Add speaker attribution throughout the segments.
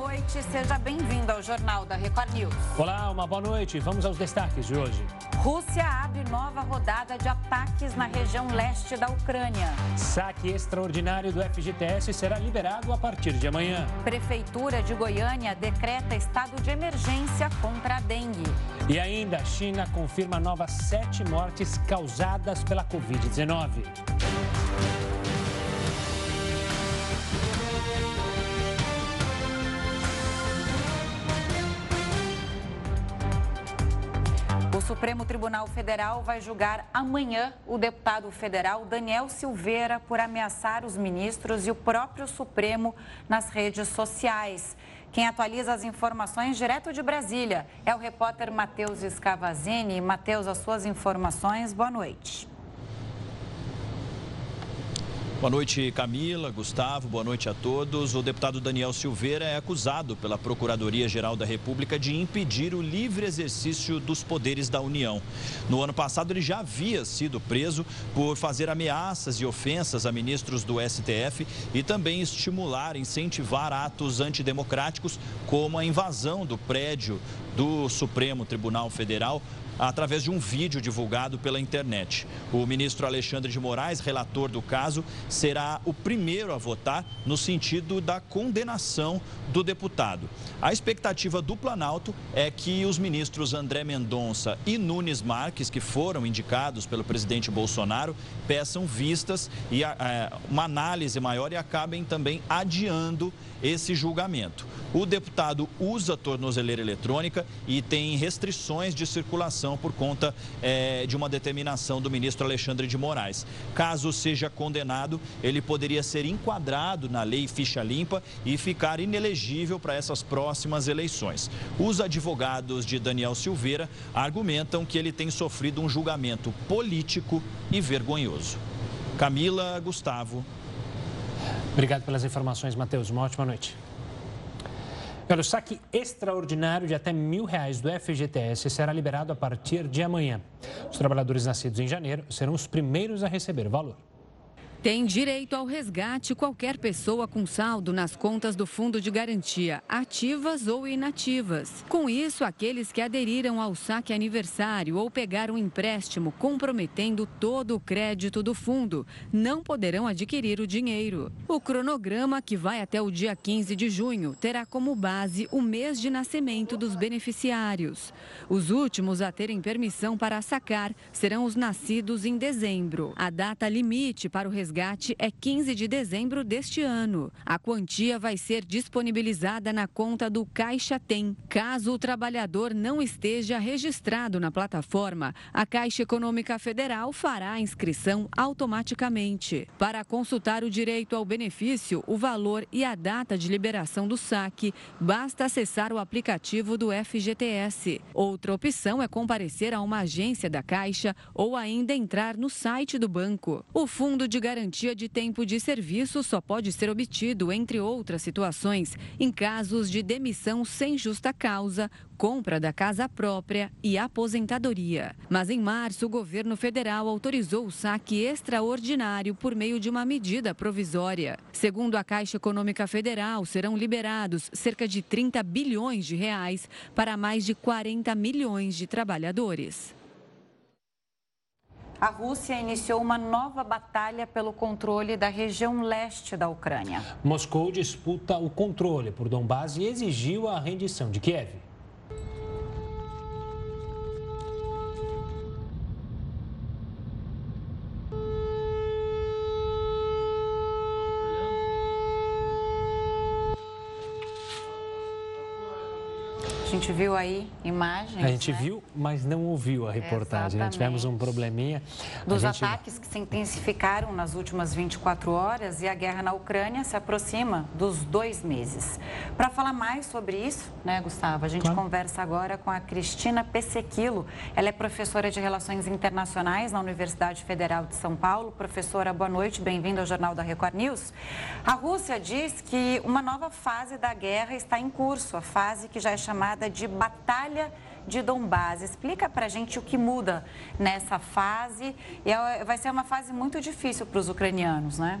Speaker 1: noite, seja bem-vindo ao Jornal da Record News.
Speaker 2: Olá, uma boa noite. Vamos aos destaques de hoje.
Speaker 1: Rússia abre nova rodada de ataques na região leste da Ucrânia.
Speaker 2: Saque extraordinário do FGTS será liberado a partir de amanhã.
Speaker 1: Prefeitura de Goiânia decreta estado de emergência contra a dengue.
Speaker 2: E ainda, a China confirma novas sete mortes causadas pela Covid-19.
Speaker 1: Supremo Tribunal Federal vai julgar amanhã o deputado federal Daniel Silveira por ameaçar os ministros e o próprio Supremo nas redes sociais. Quem atualiza as informações direto de Brasília é o repórter Matheus Escavazini. Matheus, as suas informações, boa noite.
Speaker 3: Boa noite, Camila, Gustavo, boa noite a todos. O deputado Daniel Silveira é acusado pela Procuradoria-Geral da República de impedir o livre exercício dos poderes da União. No ano passado, ele já havia sido preso por fazer ameaças e ofensas a ministros do STF e também estimular, incentivar atos antidemocráticos, como a invasão do prédio do Supremo Tribunal Federal através de um vídeo divulgado pela internet. O ministro Alexandre de Moraes, relator do caso, será o primeiro a votar no sentido da condenação do deputado. A expectativa do Planalto é que os ministros André Mendonça e Nunes Marques, que foram indicados pelo presidente Bolsonaro, peçam vistas e é, uma análise maior e acabem também adiando esse julgamento. O deputado usa tornozeleira eletrônica e tem restrições de circulação por conta é, de uma determinação do ministro Alexandre de Moraes. Caso seja condenado, ele poderia ser enquadrado na lei ficha limpa e ficar inelegível para essas próximas eleições. Os advogados de Daniel Silveira argumentam que ele tem sofrido um julgamento político e vergonhoso. Camila Gustavo.
Speaker 2: Obrigado pelas informações, Matheus. Uma ótima noite. O saque extraordinário de até mil reais do FGTS será liberado a partir de amanhã. Os trabalhadores nascidos em janeiro serão os primeiros a receber o valor.
Speaker 4: Tem direito ao resgate qualquer pessoa com saldo nas contas do Fundo de Garantia, ativas ou inativas. Com isso, aqueles que aderiram ao saque aniversário ou pegaram um empréstimo comprometendo todo o crédito do fundo não poderão adquirir o dinheiro. O cronograma, que vai até o dia 15 de junho, terá como base o mês de nascimento dos beneficiários. Os últimos a terem permissão para sacar serão os nascidos em dezembro. A data limite para o resgate resgate é 15 de dezembro deste ano. A quantia vai ser disponibilizada na conta do Caixa Tem. Caso o trabalhador não esteja registrado na plataforma, a Caixa Econômica Federal fará a inscrição automaticamente. Para consultar o direito ao benefício, o valor e a data de liberação do saque, basta acessar o aplicativo do FGTS. Outra opção é comparecer a uma agência da Caixa ou ainda entrar no site do banco. O Fundo de Garantia garantia de tempo de serviço só pode ser obtido, entre outras situações, em casos de demissão sem justa causa, compra da casa própria e aposentadoria. Mas em março, o governo federal autorizou o saque extraordinário por meio de uma medida provisória. Segundo a Caixa Econômica Federal, serão liberados cerca de 30 bilhões de reais para mais de 40 milhões de trabalhadores
Speaker 1: a Rússia iniciou uma nova batalha pelo controle da região leste da Ucrânia.
Speaker 2: Moscou disputa o controle por Donbás e exigiu a rendição de Kiev.
Speaker 1: Gente viu aí imagens.
Speaker 2: A gente
Speaker 1: né?
Speaker 2: viu, mas não ouviu a reportagem. Né? Tivemos um probleminha.
Speaker 1: Dos gente... ataques que se intensificaram nas últimas 24 horas e a guerra na Ucrânia se aproxima dos dois meses. Para falar mais sobre isso, né, Gustavo, a gente claro. conversa agora com a Cristina Pessequilo. Ela é professora de Relações Internacionais na Universidade Federal de São Paulo. Professora, boa noite, bem-vinda ao Jornal da Record News. A Rússia diz que uma nova fase da guerra está em curso, a fase que já é chamada chamada de Batalha de Donbás. Explica para gente o que muda nessa fase. E é, vai ser uma fase muito difícil para os ucranianos, né?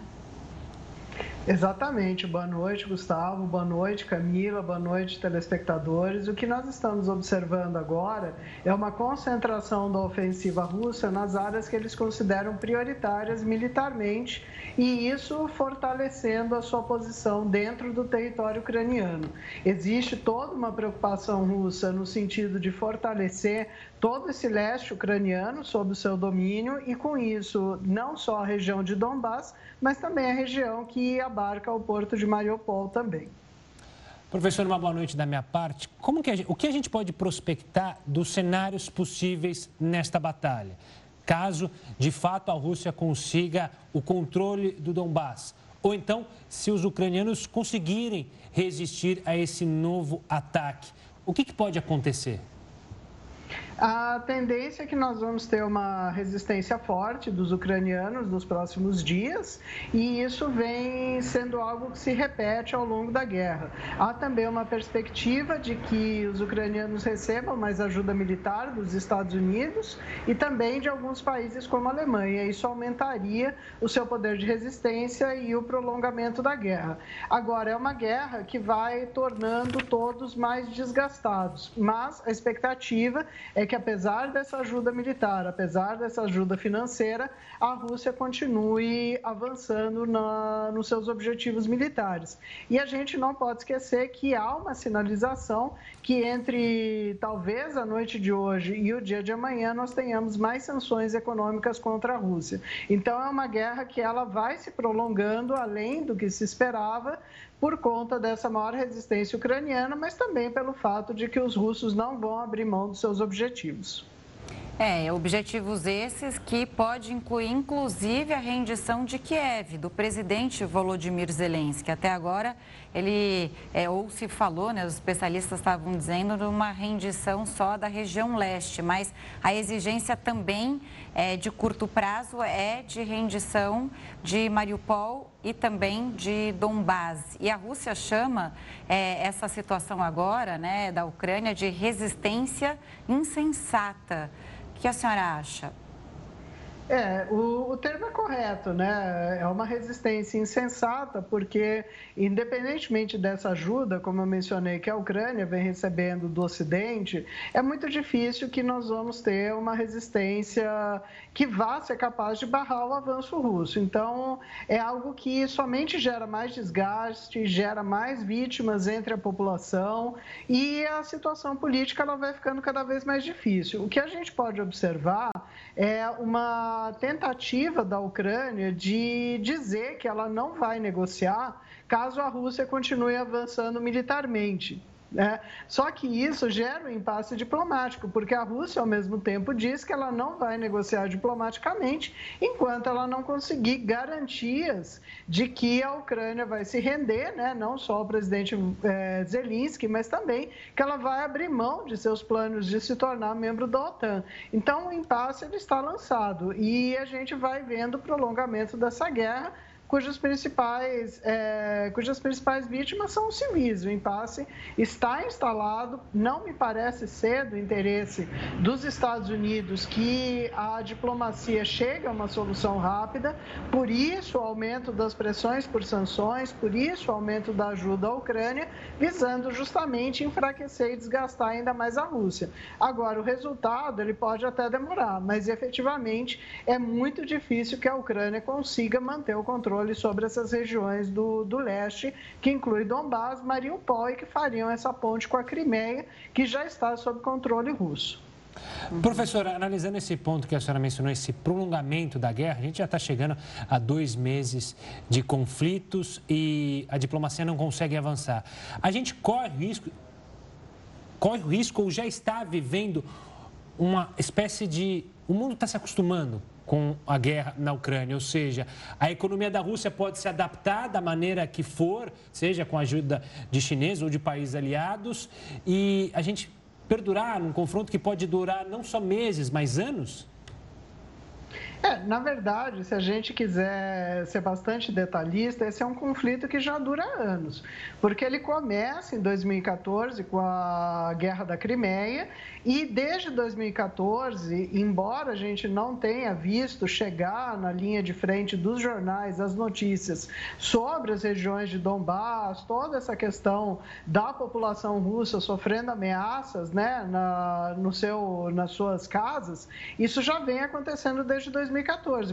Speaker 5: Exatamente. Boa noite, Gustavo. Boa noite, Camila. Boa noite, telespectadores. O que nós estamos observando agora é uma concentração da ofensiva russa nas áreas que eles consideram prioritárias militarmente e isso fortalecendo a sua posição dentro do território ucraniano. Existe toda uma preocupação russa no sentido de fortalecer todo esse leste ucraniano sob o seu domínio e, com isso, não só a região de Donbass, mas também a região que abarca o porto de Mariupol também.
Speaker 2: Professor, uma boa noite da minha parte. Como que gente, o que a gente pode prospectar dos cenários possíveis nesta batalha? Caso, de fato, a Rússia consiga o controle do Donbass. Ou então, se os ucranianos conseguirem resistir a esse novo ataque. O que, que pode acontecer?
Speaker 5: A tendência é que nós vamos ter uma resistência forte dos ucranianos nos próximos dias e isso vem sendo algo que se repete ao longo da guerra. Há também uma perspectiva de que os ucranianos recebam mais ajuda militar dos Estados Unidos e também de alguns países como a Alemanha. Isso aumentaria o seu poder de resistência e o prolongamento da guerra. Agora, é uma guerra que vai tornando todos mais desgastados, mas a expectativa é que apesar dessa ajuda militar, apesar dessa ajuda financeira, a Rússia continue avançando na, nos seus objetivos militares. E a gente não pode esquecer que há uma sinalização que entre talvez a noite de hoje e o dia de amanhã nós tenhamos mais sanções econômicas contra a Rússia. Então é uma guerra que ela vai se prolongando além do que se esperava, por conta dessa maior resistência ucraniana, mas também pelo fato de que os russos não vão abrir mão dos seus objetivos.
Speaker 1: É, objetivos esses que pode incluir inclusive a rendição de Kiev, do presidente Volodymyr Zelensky. Até agora, ele, é, ou se falou, né, os especialistas estavam dizendo, de uma rendição só da região leste, mas a exigência também é, de curto prazo é de rendição de Mariupol e também de Donbás. E a Rússia chama é, essa situação agora, né, da Ucrânia, de resistência insensata que a senhora acha?
Speaker 5: É, o, o, termo é correto, né? É uma resistência insensata, porque, independentemente dessa ajuda, como eu mencionei, que a Ucrânia vem recebendo do Ocidente, é muito difícil que nós vamos ter uma resistência que vá ser capaz de barrar o avanço russo. Então, é algo que somente gera mais desgaste, gera mais vítimas entre a população e a situação política ela vai ficando cada vez mais difícil. O que a gente pode observar é uma tentativa da Ucrânia de dizer que ela não vai negociar caso a Rússia continue avançando militarmente. Né? Só que isso gera um impasse diplomático, porque a Rússia, ao mesmo tempo, diz que ela não vai negociar diplomaticamente enquanto ela não conseguir garantias de que a Ucrânia vai se render, né? não só o presidente é, Zelensky, mas também que ela vai abrir mão de seus planos de se tornar membro da OTAN. Então, o impasse ele está lançado e a gente vai vendo o prolongamento dessa guerra cujas principais, é, cujas principais vítimas são os civis. O impasse está instalado, não me parece ser do interesse dos Estados Unidos que a diplomacia chegue a uma solução rápida, por isso o aumento das pressões por sanções, por isso o aumento da ajuda à Ucrânia, visando justamente enfraquecer e desgastar ainda mais a Rússia. Agora, o resultado ele pode até demorar, mas efetivamente é muito difícil que a Ucrânia consiga manter o controle controle sobre essas regiões do, do leste, que inclui Donbass, Mariupol e que fariam essa ponte com a Crimeia, que já está sob controle russo.
Speaker 2: Professora, analisando esse ponto que a senhora mencionou, esse prolongamento da guerra, a gente já está chegando a dois meses de conflitos e a diplomacia não consegue avançar. A gente corre risco, corre risco ou já está vivendo uma espécie de. O mundo está se acostumando com a guerra na Ucrânia, ou seja, a economia da Rússia pode se adaptar da maneira que for, seja com a ajuda de chineses ou de países aliados, e a gente perdurar num confronto que pode durar não só meses, mas anos?
Speaker 5: É, na verdade, se a gente quiser ser bastante detalhista, esse é um conflito que já dura anos, porque ele começa em 2014 com a Guerra da Crimeia e desde 2014, embora a gente não tenha visto chegar na linha de frente dos jornais as notícias sobre as regiões de Donbass, toda essa questão da população russa sofrendo ameaças né, na, no seu, nas suas casas, isso já vem acontecendo desde 2014,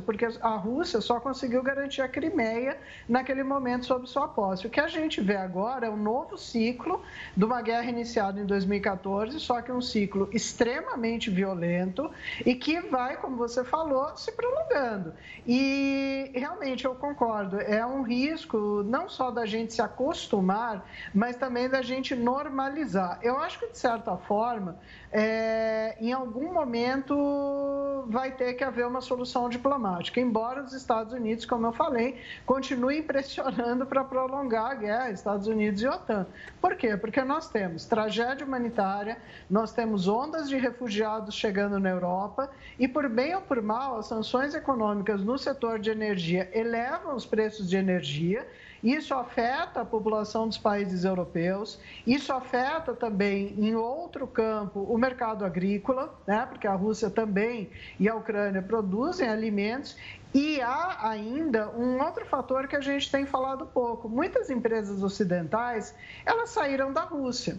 Speaker 5: porque a Rússia só conseguiu garantir a Crimeia naquele momento sob sua posse. O que a gente vê agora é um novo ciclo de uma guerra iniciada em 2014, só que um ciclo extremamente violento e que vai, como você falou, se prolongando. E realmente eu concordo, é um risco não só da gente se acostumar, mas também da gente normalizar. Eu acho que, de certa forma, é, em algum momento vai ter que haver uma solução diplomática, embora os Estados Unidos, como eu falei, continuem pressionando para prolongar a guerra, Estados Unidos e OTAN. Por quê? Porque nós temos tragédia humanitária, nós temos ondas de refugiados chegando na Europa e, por bem ou por mal, as sanções econômicas no setor de energia elevam os preços de energia isso afeta a população dos países europeus, isso afeta também, em outro campo, o mercado agrícola, né? porque a Rússia também e a Ucrânia produzem alimentos, e há ainda um outro fator que a gente tem falado pouco. Muitas empresas ocidentais, elas saíram da Rússia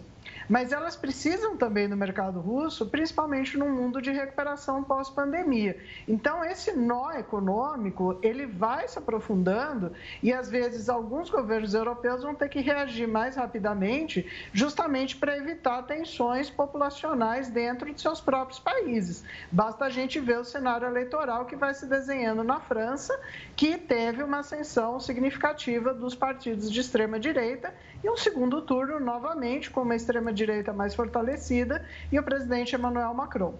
Speaker 5: mas elas precisam também do mercado russo, principalmente no mundo de recuperação pós-pandemia. Então, esse nó econômico, ele vai se aprofundando e, às vezes, alguns governos europeus vão ter que reagir mais rapidamente, justamente para evitar tensões populacionais dentro de seus próprios países. Basta a gente ver o cenário eleitoral que vai se desenhando na França, que teve uma ascensão significativa dos partidos de extrema-direita e um segundo turno, novamente, com uma extrema-direita mais fortalecida e o presidente Emmanuel Macron.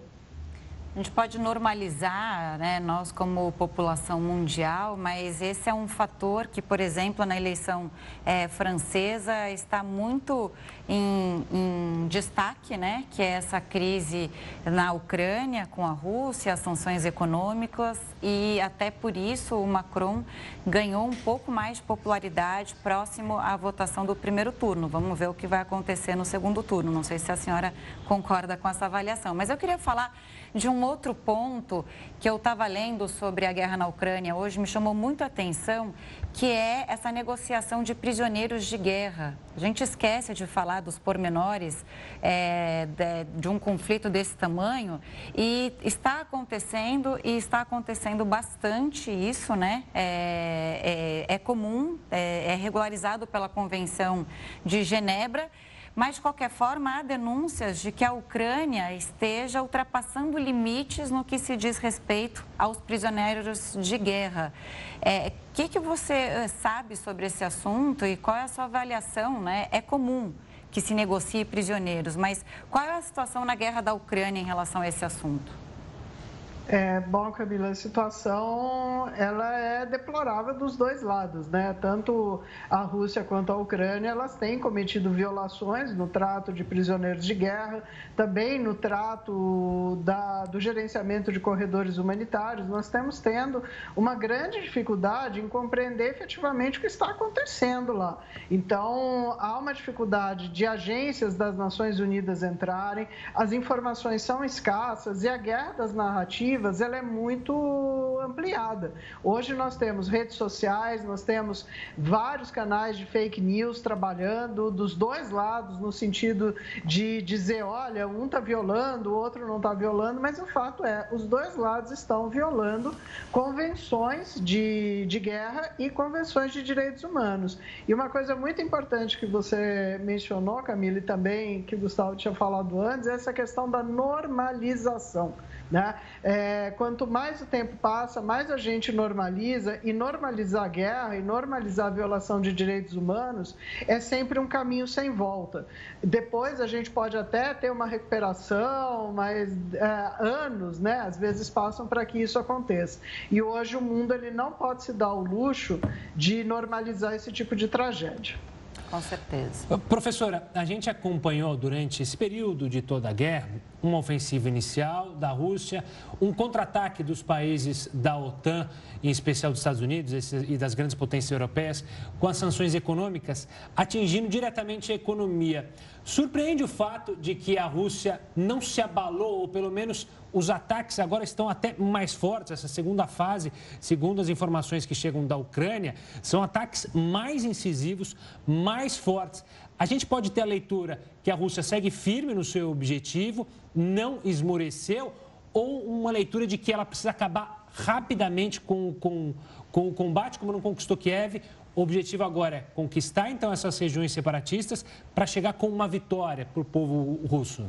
Speaker 1: A gente pode normalizar, né, nós como população mundial, mas esse é um fator que, por exemplo, na eleição é, francesa está muito em, em, destaque, né, que é essa crise na Ucrânia com a Rússia, as sanções econômicas e até por isso o Macron ganhou um pouco mais de popularidade próximo à votação do primeiro turno. Vamos ver o que vai acontecer no segundo turno. Não sei se a senhora concorda com essa avaliação, mas eu queria falar de um outro ponto que eu estava lendo sobre a guerra na Ucrânia hoje, me chamou muito a atenção, que é essa negociação de prisioneiros de guerra. A gente esquece de falar dos pormenores é, de, de um conflito desse tamanho e está acontecendo e está acontecendo bastante isso, né? É, é, é comum, é, é regularizado pela Convenção de Genebra. Mas, de qualquer forma, há denúncias de que a Ucrânia esteja ultrapassando limites no que se diz respeito aos prisioneiros de guerra. O é, que, que você eh, sabe sobre esse assunto e qual é a sua avaliação? Né? É comum que se negocie prisioneiros, mas qual é a situação na guerra da Ucrânia em relação a esse assunto?
Speaker 5: É, bom, Camila, a situação ela é deplorável dos dois lados, né? Tanto a Rússia quanto a Ucrânia, elas têm cometido violações no trato de prisioneiros de guerra, também no trato da, do gerenciamento de corredores humanitários. Nós estamos tendo uma grande dificuldade em compreender efetivamente o que está acontecendo lá. Então, há uma dificuldade de agências das Nações Unidas entrarem, as informações são escassas e a guerra das narrativas ela é muito ampliada. Hoje nós temos redes sociais, nós temos vários canais de fake news trabalhando dos dois lados, no sentido de dizer, olha, um está violando, o outro não está violando, mas o fato é, os dois lados estão violando convenções de, de guerra e convenções de direitos humanos. E uma coisa muito importante que você mencionou, Camila, e também que o Gustavo tinha falado antes, é essa questão da normalização. Né? É, quanto mais o tempo passa, mais a gente normaliza, e normalizar a guerra e normalizar a violação de direitos humanos é sempre um caminho sem volta. Depois a gente pode até ter uma recuperação, mas é, anos, né, às vezes passam para que isso aconteça. E hoje o mundo ele não pode se dar o luxo de normalizar esse tipo de tragédia.
Speaker 1: Com certeza.
Speaker 2: Professora, a gente acompanhou durante esse período de toda a guerra uma ofensiva inicial da Rússia, um contra-ataque dos países da OTAN, em especial dos Estados Unidos e das grandes potências europeias, com as sanções econômicas atingindo diretamente a economia. Surpreende o fato de que a Rússia não se abalou, ou pelo menos os ataques agora estão até mais fortes. Essa segunda fase, segundo as informações que chegam da Ucrânia, são ataques mais incisivos, mais fortes. A gente pode ter a leitura que a Rússia segue firme no seu objetivo, não esmoreceu, ou uma leitura de que ela precisa acabar rapidamente com, com, com o combate, como não conquistou Kiev. O objetivo agora é conquistar então essas regiões separatistas para chegar com uma vitória para o povo russo.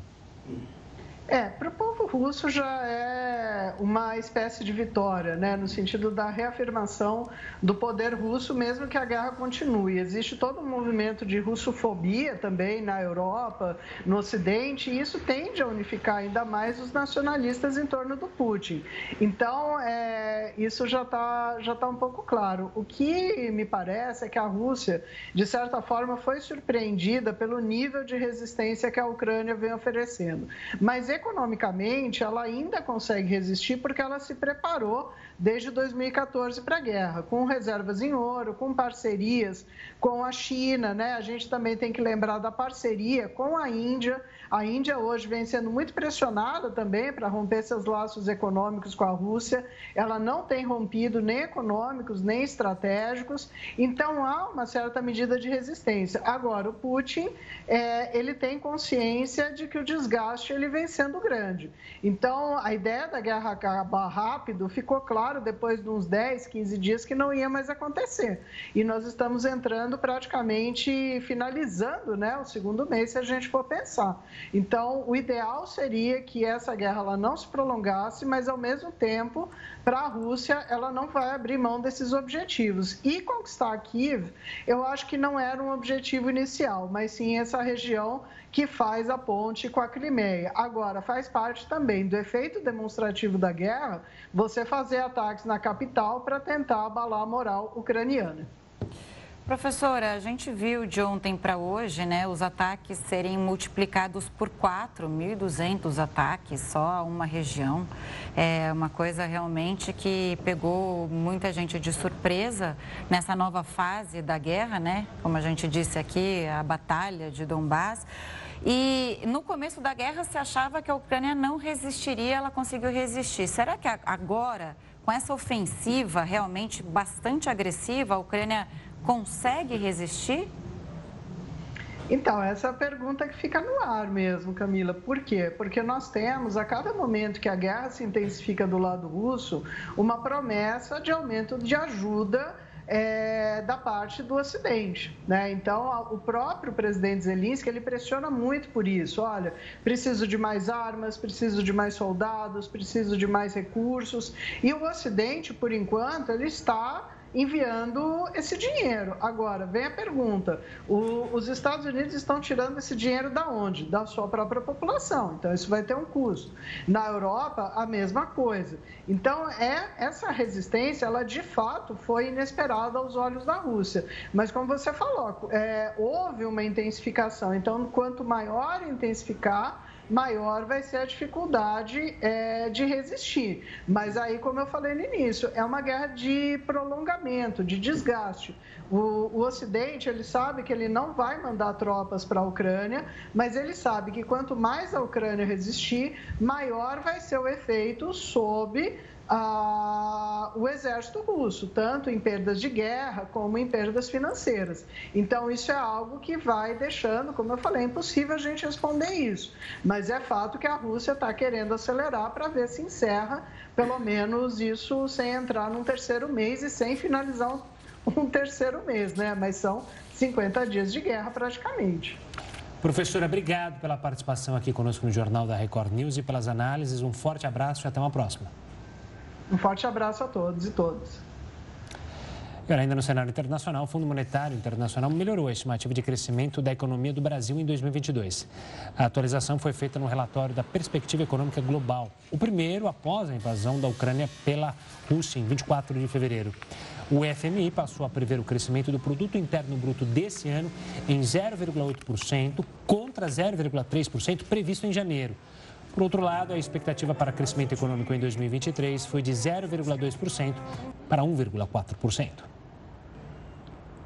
Speaker 5: É, para o povo russo já é uma espécie de vitória, né, no sentido da reafirmação do poder russo, mesmo que a guerra continue. Existe todo um movimento de russofobia também na Europa, no Ocidente, e isso tende a unificar ainda mais os nacionalistas em torno do Putin. Então, é, isso já está já tá um pouco claro. O que me parece é que a Rússia, de certa forma, foi surpreendida pelo nível de resistência que a Ucrânia vem oferecendo. Mas, economicamente, ela ainda consegue resistir porque ela se preparou desde 2014 para a guerra, com reservas em ouro, com parcerias com a China, né? A gente também tem que lembrar da parceria com a Índia. A Índia hoje vem sendo muito pressionada também para romper seus laços econômicos com a Rússia. Ela não tem rompido nem econômicos, nem estratégicos. Então há uma certa medida de resistência. Agora, o Putin, é, ele tem consciência de que o desgaste ele vem sendo grande. Então, a ideia da guerra acabar rápido ficou claro claro depois de uns 10, 15 dias que não ia mais acontecer. E nós estamos entrando praticamente finalizando né, o segundo mês, se a gente for pensar. Então, o ideal seria que essa guerra ela não se prolongasse, mas ao mesmo tempo, para a Rússia, ela não vai abrir mão desses objetivos. E conquistar Kiev, eu acho que não era um objetivo inicial, mas sim essa região que faz a ponte com a Crimeia. Agora, faz parte também do efeito demonstrativo da guerra você fazer ataques na capital para tentar abalar a moral ucraniana.
Speaker 1: Professora, a gente viu de ontem para hoje né, os ataques serem multiplicados por 4, 1.200 ataques só a uma região. É uma coisa realmente que pegou muita gente de surpresa nessa nova fase da guerra, né? Como a gente disse aqui, a batalha de Donbass. E no começo da guerra se achava que a Ucrânia não resistiria, ela conseguiu resistir. Será que agora, com essa ofensiva realmente bastante agressiva, a Ucrânia consegue resistir?
Speaker 5: Então, essa é a pergunta que fica no ar mesmo, Camila. Por quê? Porque nós temos, a cada momento que a guerra se intensifica do lado russo, uma promessa de aumento de ajuda é, da parte do Ocidente. Né? Então, o próprio presidente Zelensky ele pressiona muito por isso. Olha, preciso de mais armas, preciso de mais soldados, preciso de mais recursos. E o Ocidente, por enquanto, ele está enviando esse dinheiro. Agora, vem a pergunta: o, os Estados Unidos estão tirando esse dinheiro da onde? Da sua própria população. Então, isso vai ter um custo. Na Europa, a mesma coisa. Então, é essa resistência, ela de fato foi inesperada aos olhos da Rússia. Mas, como você falou, é, houve uma intensificação. Então, quanto maior intensificar, maior vai ser a dificuldade é, de resistir. Mas aí, como eu falei no início, é uma guerra de prolongamento, de desgaste. O, o Ocidente, ele sabe que ele não vai mandar tropas para a Ucrânia, mas ele sabe que quanto mais a Ucrânia resistir, maior vai ser o efeito sob a, o exército russo, tanto em perdas de guerra como em perdas financeiras. Então, isso é algo que vai deixando, como eu falei, impossível a gente responder isso. Mas é fato que a Rússia está querendo acelerar para ver se encerra, pelo menos, isso sem entrar num terceiro mês e sem finalizar um, um terceiro mês, né? Mas são 50 dias de guerra praticamente.
Speaker 2: Professora, obrigado pela participação aqui conosco no Jornal da Record News e pelas análises. Um forte abraço e até uma próxima.
Speaker 5: Um forte abraço a todos e todas.
Speaker 2: E ainda no cenário internacional, o Fundo Monetário Internacional melhorou a estimativa de crescimento da economia do Brasil em 2022. A atualização foi feita no relatório da Perspectiva Econômica Global, o primeiro após a invasão da Ucrânia pela Rússia em 24 de fevereiro. O FMI passou a prever o crescimento do produto interno bruto desse ano em 0,8% contra 0,3% previsto em janeiro. Por outro lado, a expectativa para crescimento econômico em 2023 foi de 0,2% para 1,4%.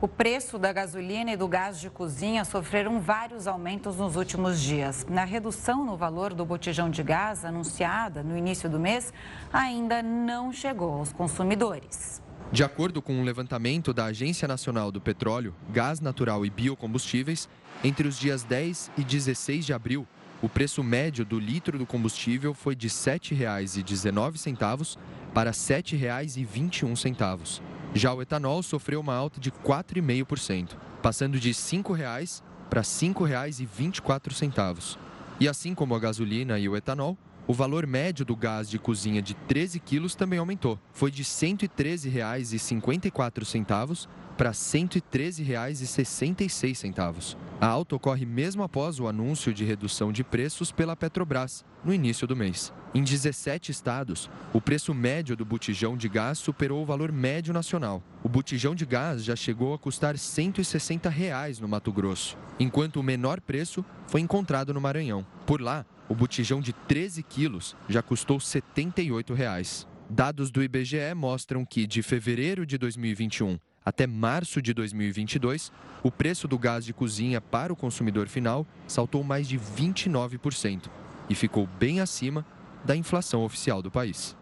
Speaker 1: O preço da gasolina e do gás de cozinha sofreram vários aumentos nos últimos dias. Na redução no valor do botijão de gás anunciada no início do mês, ainda não chegou aos consumidores.
Speaker 6: De acordo com um levantamento da Agência Nacional do Petróleo, Gás Natural e Biocombustíveis, entre os dias 10 e 16 de abril, o preço médio do litro do combustível foi de R$ 7,19 para R$ 7,21. Já o etanol sofreu uma alta de 4,5%, passando de R$ 5,00 para R$ 5,24. E assim como a gasolina e o etanol, o valor médio do gás de cozinha de 13 quilos também aumentou. Foi de R$ 113,54 para R$ 113,66. A alta ocorre mesmo após o anúncio de redução de preços pela Petrobras, no início do mês. Em 17 estados, o preço médio do botijão de gás superou o valor médio nacional. O botijão de gás já chegou a custar 160 reais no Mato Grosso, enquanto o menor preço foi encontrado no Maranhão. Por lá, o botijão de 13 quilos já custou 78 reais. Dados do IBGE mostram que, de fevereiro de 2021 até março de 2022, o preço do gás de cozinha para o consumidor final saltou mais de 29% e ficou bem acima da inflação oficial do país.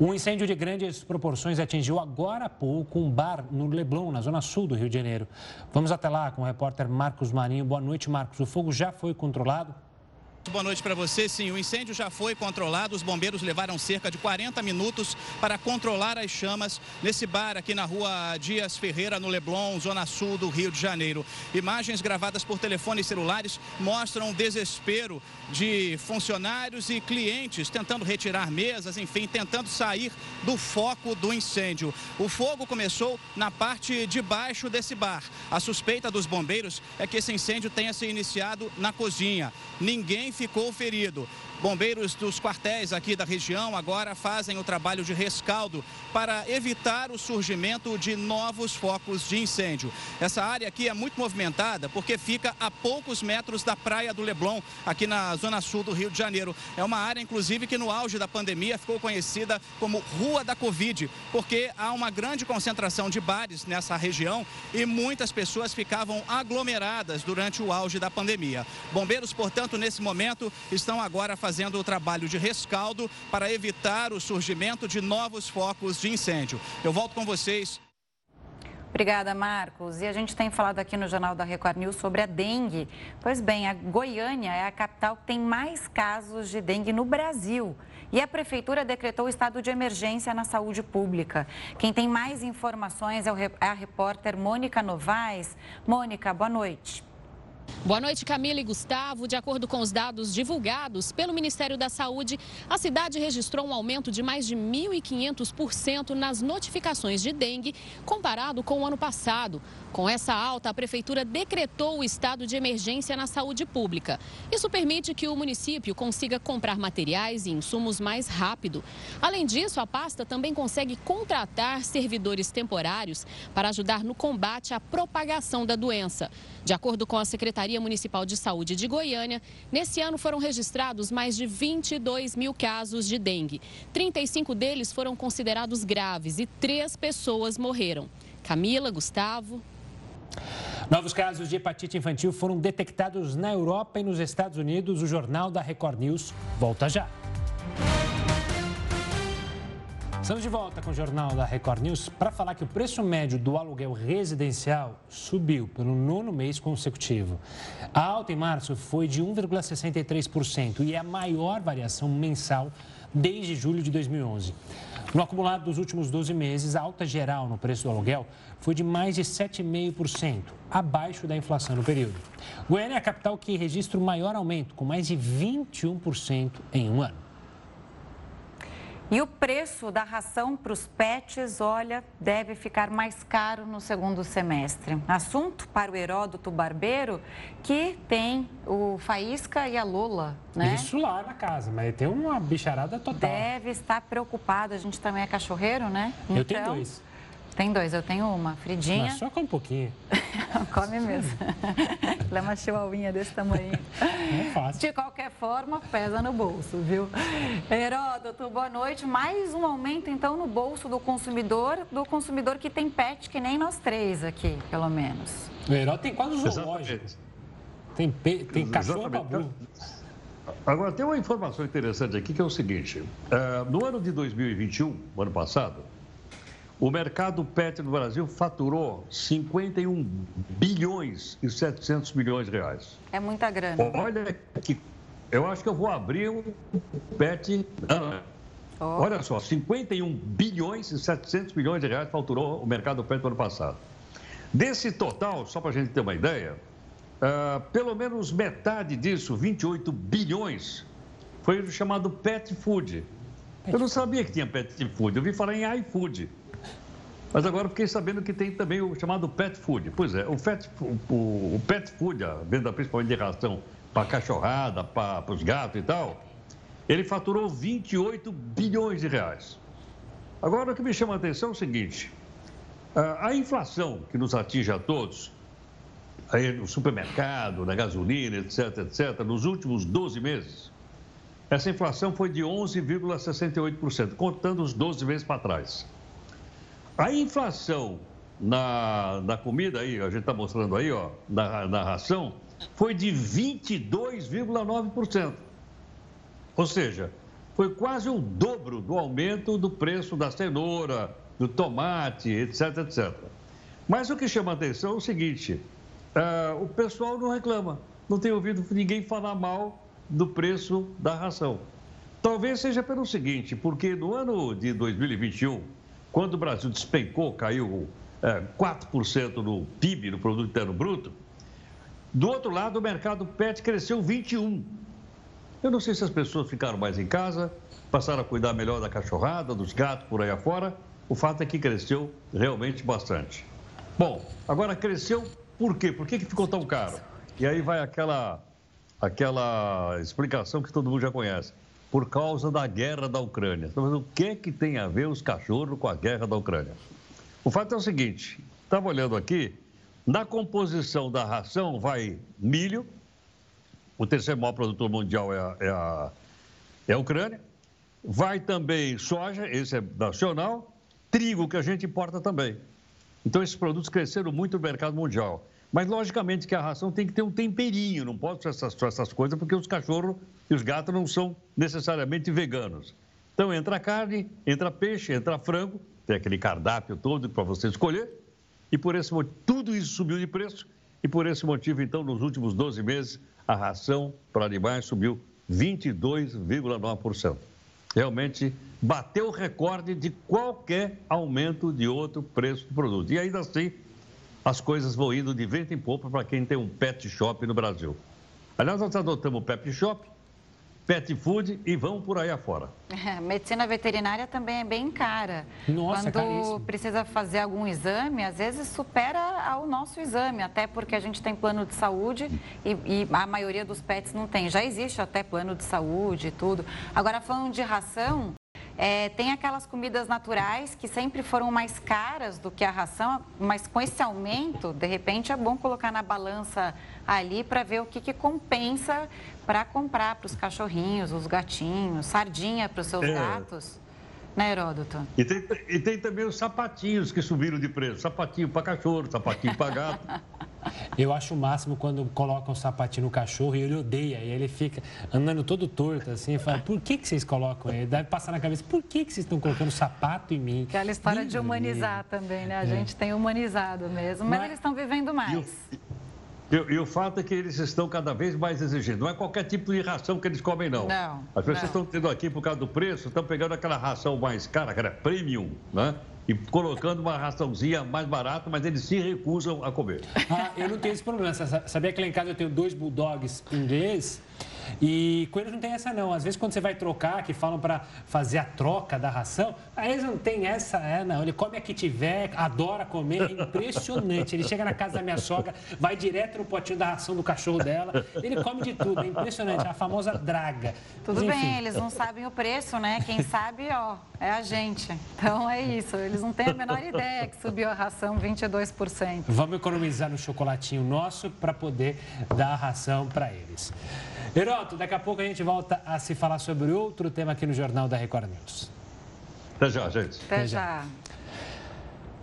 Speaker 2: Um incêndio de grandes proporções atingiu agora há pouco um bar no Leblon, na zona sul do Rio de Janeiro. Vamos até lá com o repórter Marcos Marinho. Boa noite, Marcos. O fogo já foi controlado?
Speaker 7: Boa noite para você. Sim, o incêndio já foi controlado. Os bombeiros levaram cerca de 40 minutos para controlar as chamas nesse bar aqui na rua Dias Ferreira, no Leblon, zona sul do Rio de Janeiro. Imagens gravadas por telefones celulares mostram o desespero de funcionários e clientes tentando retirar mesas, enfim, tentando sair do foco do incêndio. O fogo começou na parte de baixo desse bar. A suspeita dos bombeiros é que esse incêndio tenha se iniciado na cozinha. Ninguém ficou ferido. Bombeiros dos quartéis aqui da região agora fazem o trabalho de rescaldo para evitar o surgimento de novos focos de incêndio. Essa área aqui é muito movimentada porque fica a poucos metros da praia do Leblon, aqui na zona sul do Rio de Janeiro. É uma área, inclusive, que no auge da pandemia ficou conhecida como Rua da Covid, porque há uma grande concentração de bares nessa região e muitas pessoas ficavam aglomeradas durante o auge da pandemia. Bombeiros, portanto, nesse momento, estão agora fazendo fazendo o trabalho de rescaldo para evitar o surgimento de novos focos de incêndio. Eu volto com vocês.
Speaker 1: Obrigada, Marcos. E a gente tem falado aqui no Jornal da Record News sobre a dengue. Pois bem, a Goiânia é a capital que tem mais casos de dengue no Brasil. E a prefeitura decretou estado de emergência na saúde pública. Quem tem mais informações é, é a repórter Mônica Novaes. Mônica, boa noite.
Speaker 8: Boa noite, Camila e Gustavo. De acordo com os dados divulgados pelo Ministério da Saúde, a cidade registrou um aumento de mais de 1.500% nas notificações de dengue comparado com o ano passado. Com essa alta, a Prefeitura decretou o estado de emergência na saúde pública. Isso permite que o município consiga comprar materiais e insumos mais rápido. Além disso, a pasta também consegue contratar servidores temporários para ajudar no combate à propagação da doença. De acordo com a Secretaria Municipal de Saúde de Goiânia, nesse ano foram registrados mais de 22 mil casos de dengue. 35 deles foram considerados graves e três pessoas morreram. Camila, Gustavo.
Speaker 2: Novos casos de hepatite infantil foram detectados na Europa e nos Estados Unidos. O Jornal da Record News volta já. Estamos de volta com o Jornal da Record News para falar que o preço médio do aluguel residencial subiu pelo nono mês consecutivo. A alta em março foi de 1,63% e é a maior variação mensal desde julho de 2011. No acumulado dos últimos 12 meses, a alta geral no preço do aluguel foi de mais de 7,5%, abaixo da inflação no período. Goiânia é a capital que registra o maior aumento, com mais de 21% em um ano.
Speaker 1: E o preço da ração para os pets, olha, deve ficar mais caro no segundo semestre. Assunto para o Heródoto Barbeiro, que tem o Faísca e a Lola, né?
Speaker 2: Isso lá na casa, mas tem uma bicharada total.
Speaker 1: Deve estar preocupado, a gente também é cachorreiro, né?
Speaker 2: Eu tenho então, dois.
Speaker 1: Tem dois, eu tenho uma, Fridinha.
Speaker 2: Mas só com um pouquinho.
Speaker 1: Come mesmo. Ela é uma chihuahuinha desse tamanho.
Speaker 2: É fácil.
Speaker 1: De qualquer forma, pesa no bolso, viu? Heródoto, boa noite. Mais um aumento, então, no bolso do consumidor, do consumidor que tem pet, que nem nós três aqui, pelo menos.
Speaker 2: O Heródoto tem quase um zoológico. Tem, pe... tem cachorro babu.
Speaker 9: Agora, tem uma informação interessante aqui que é o seguinte: uh, no ano de 2021, ano passado, o mercado pet no Brasil faturou 51 bilhões e 700 milhões de reais.
Speaker 1: É muita grana.
Speaker 9: Olha que eu acho que eu vou abrir um pet. Oh. Olha só, 51 bilhões e 700 milhões de reais faturou o mercado pet no ano passado. Desse total, só para a gente ter uma ideia, uh, pelo menos metade disso, 28 bilhões, foi o chamado pet food. Eu não sabia que tinha pet food, eu vi falar em iFood. Mas agora fiquei sabendo que tem também o chamado pet food. Pois é, o pet, o, o pet food, a venda principalmente de ração para cachorrada, para os gatos e tal, ele faturou 28 bilhões de reais. Agora, o que me chama a atenção é o seguinte: a inflação que nos atinge a todos, aí no supermercado, na gasolina, etc., etc., nos últimos 12 meses, essa inflação foi de 11,68%, contando os 12 meses para trás. A inflação na, na comida aí, a gente está mostrando aí, ó, na, na ração, foi de 22,9%. Ou seja, foi quase o dobro do aumento do preço da cenoura, do tomate, etc, etc. Mas o que chama a atenção é o seguinte: uh, o pessoal não reclama, não tem ouvido ninguém falar mal do preço da ração. Talvez seja pelo seguinte, porque no ano de 2021 quando o Brasil despencou, caiu é, 4% no PIB, no Produto Interno Bruto, do outro lado, o mercado PET cresceu 21%. Eu não sei se as pessoas ficaram mais em casa, passaram a cuidar melhor da cachorrada, dos gatos por aí afora. O fato é que cresceu realmente bastante. Bom, agora cresceu por quê? Por que, que ficou tão caro? E aí vai aquela, aquela explicação que todo mundo já conhece por causa da guerra da Ucrânia. Então, o que é que tem a ver os cachorros com a guerra da Ucrânia? O fato é o seguinte: estava olhando aqui, na composição da ração vai milho, o terceiro maior produtor mundial é a, é a, é a Ucrânia, vai também soja, esse é nacional, trigo, que a gente importa também. Então, esses produtos cresceram muito no mercado mundial. Mas, logicamente, que a ração tem que ter um temperinho, não pode ser essas, essas coisas, porque os cachorros e os gatos não são necessariamente veganos. Então, entra carne, entra peixe, entra frango, tem aquele cardápio todo para você escolher, e por esse motivo, tudo isso subiu de preço, e por esse motivo, então, nos últimos 12 meses, a ração para animais subiu 22,9%. Realmente bateu o recorde de qualquer aumento de outro preço do produto. E ainda assim, as coisas vão indo de vento em popa para quem tem um pet shop no Brasil. Aliás, nós adotamos o pet shop, pet food e vão por aí afora.
Speaker 1: É, medicina veterinária também é bem cara.
Speaker 2: Nossa,
Speaker 1: Quando caríssimo. precisa fazer algum exame, às vezes supera ao nosso exame, até porque a gente tem plano de saúde e, e a maioria dos pets não tem. Já existe até plano de saúde e tudo. Agora, falando de ração, é, tem aquelas comidas naturais que sempre foram mais caras do que a ração, mas com esse aumento, de repente é bom colocar na balança ali para ver o que, que compensa para comprar para os cachorrinhos, os gatinhos, sardinha para os seus é. gatos. Né, Heródoto?
Speaker 9: E tem, e tem também os sapatinhos que subiram de preço. Sapatinho para cachorro, sapatinho para gato.
Speaker 2: Eu acho o máximo quando colocam um sapatinho no cachorro e ele odeia. E ele fica andando todo torto assim. Fala, por que, que vocês colocam ele? Deve passar na cabeça, por que, que vocês estão colocando sapato em mim?
Speaker 1: Aquela história de humanizar também, né? A é. gente tem humanizado mesmo, mas, mas eles estão vivendo mais.
Speaker 9: E, e, o fato é que eles estão cada vez mais exigindo. Não é qualquer tipo de ração que eles comem, não.
Speaker 1: Não.
Speaker 9: As pessoas não. estão tendo aqui, por causa do preço, estão pegando aquela ração mais cara, que era premium, né? E colocando uma raçãozinha mais barata, mas eles se recusam a comer.
Speaker 2: Ah, eu não tenho esse problema. Sabia que lá em casa eu tenho dois bulldogs ingleses E com eles não tem essa não. Às vezes quando você vai trocar, que falam para fazer a troca da ração, aí eles não tem essa, é, não. Ele come a que tiver, adora comer, é impressionante. Ele chega na casa da minha sogra, vai direto no potinho da ração do cachorro dela, ele come de tudo, é impressionante, a famosa draga.
Speaker 1: Tudo Mas, bem, eles não sabem o preço, né? Quem sabe, ó, é a gente. Então é isso, eles não têm a menor ideia que subiu a ração 22%.
Speaker 2: Vamos economizar no chocolatinho nosso para poder dar a ração para eles. Heroto, daqui a pouco a gente volta a se falar sobre outro tema aqui no Jornal da Record News.
Speaker 9: Até já, gente.
Speaker 1: Até já.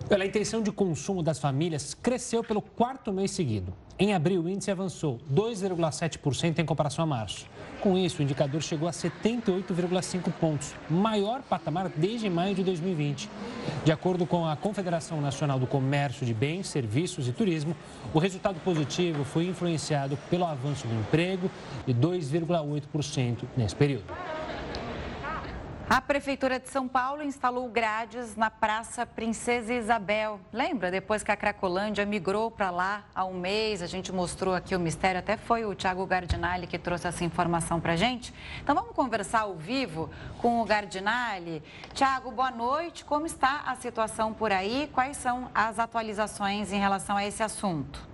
Speaker 2: Pela intenção de consumo das famílias cresceu pelo quarto mês seguido. Em abril, o índice avançou 2,7% em comparação a março. Com isso, o indicador chegou a 78,5 pontos, maior patamar desde maio de 2020. De acordo com a Confederação Nacional do Comércio de Bens, Serviços e Turismo, o resultado positivo foi influenciado pelo avanço do emprego de 2,8% nesse período.
Speaker 1: A Prefeitura de São Paulo instalou grades na Praça Princesa Isabel. Lembra? Depois que a Cracolândia migrou para lá há um mês, a gente mostrou aqui o mistério, até foi o Tiago Gardinali que trouxe essa informação para a gente. Então vamos conversar ao vivo com o Gardinali. Tiago, boa noite. Como está a situação por aí? Quais são as atualizações em relação a esse assunto?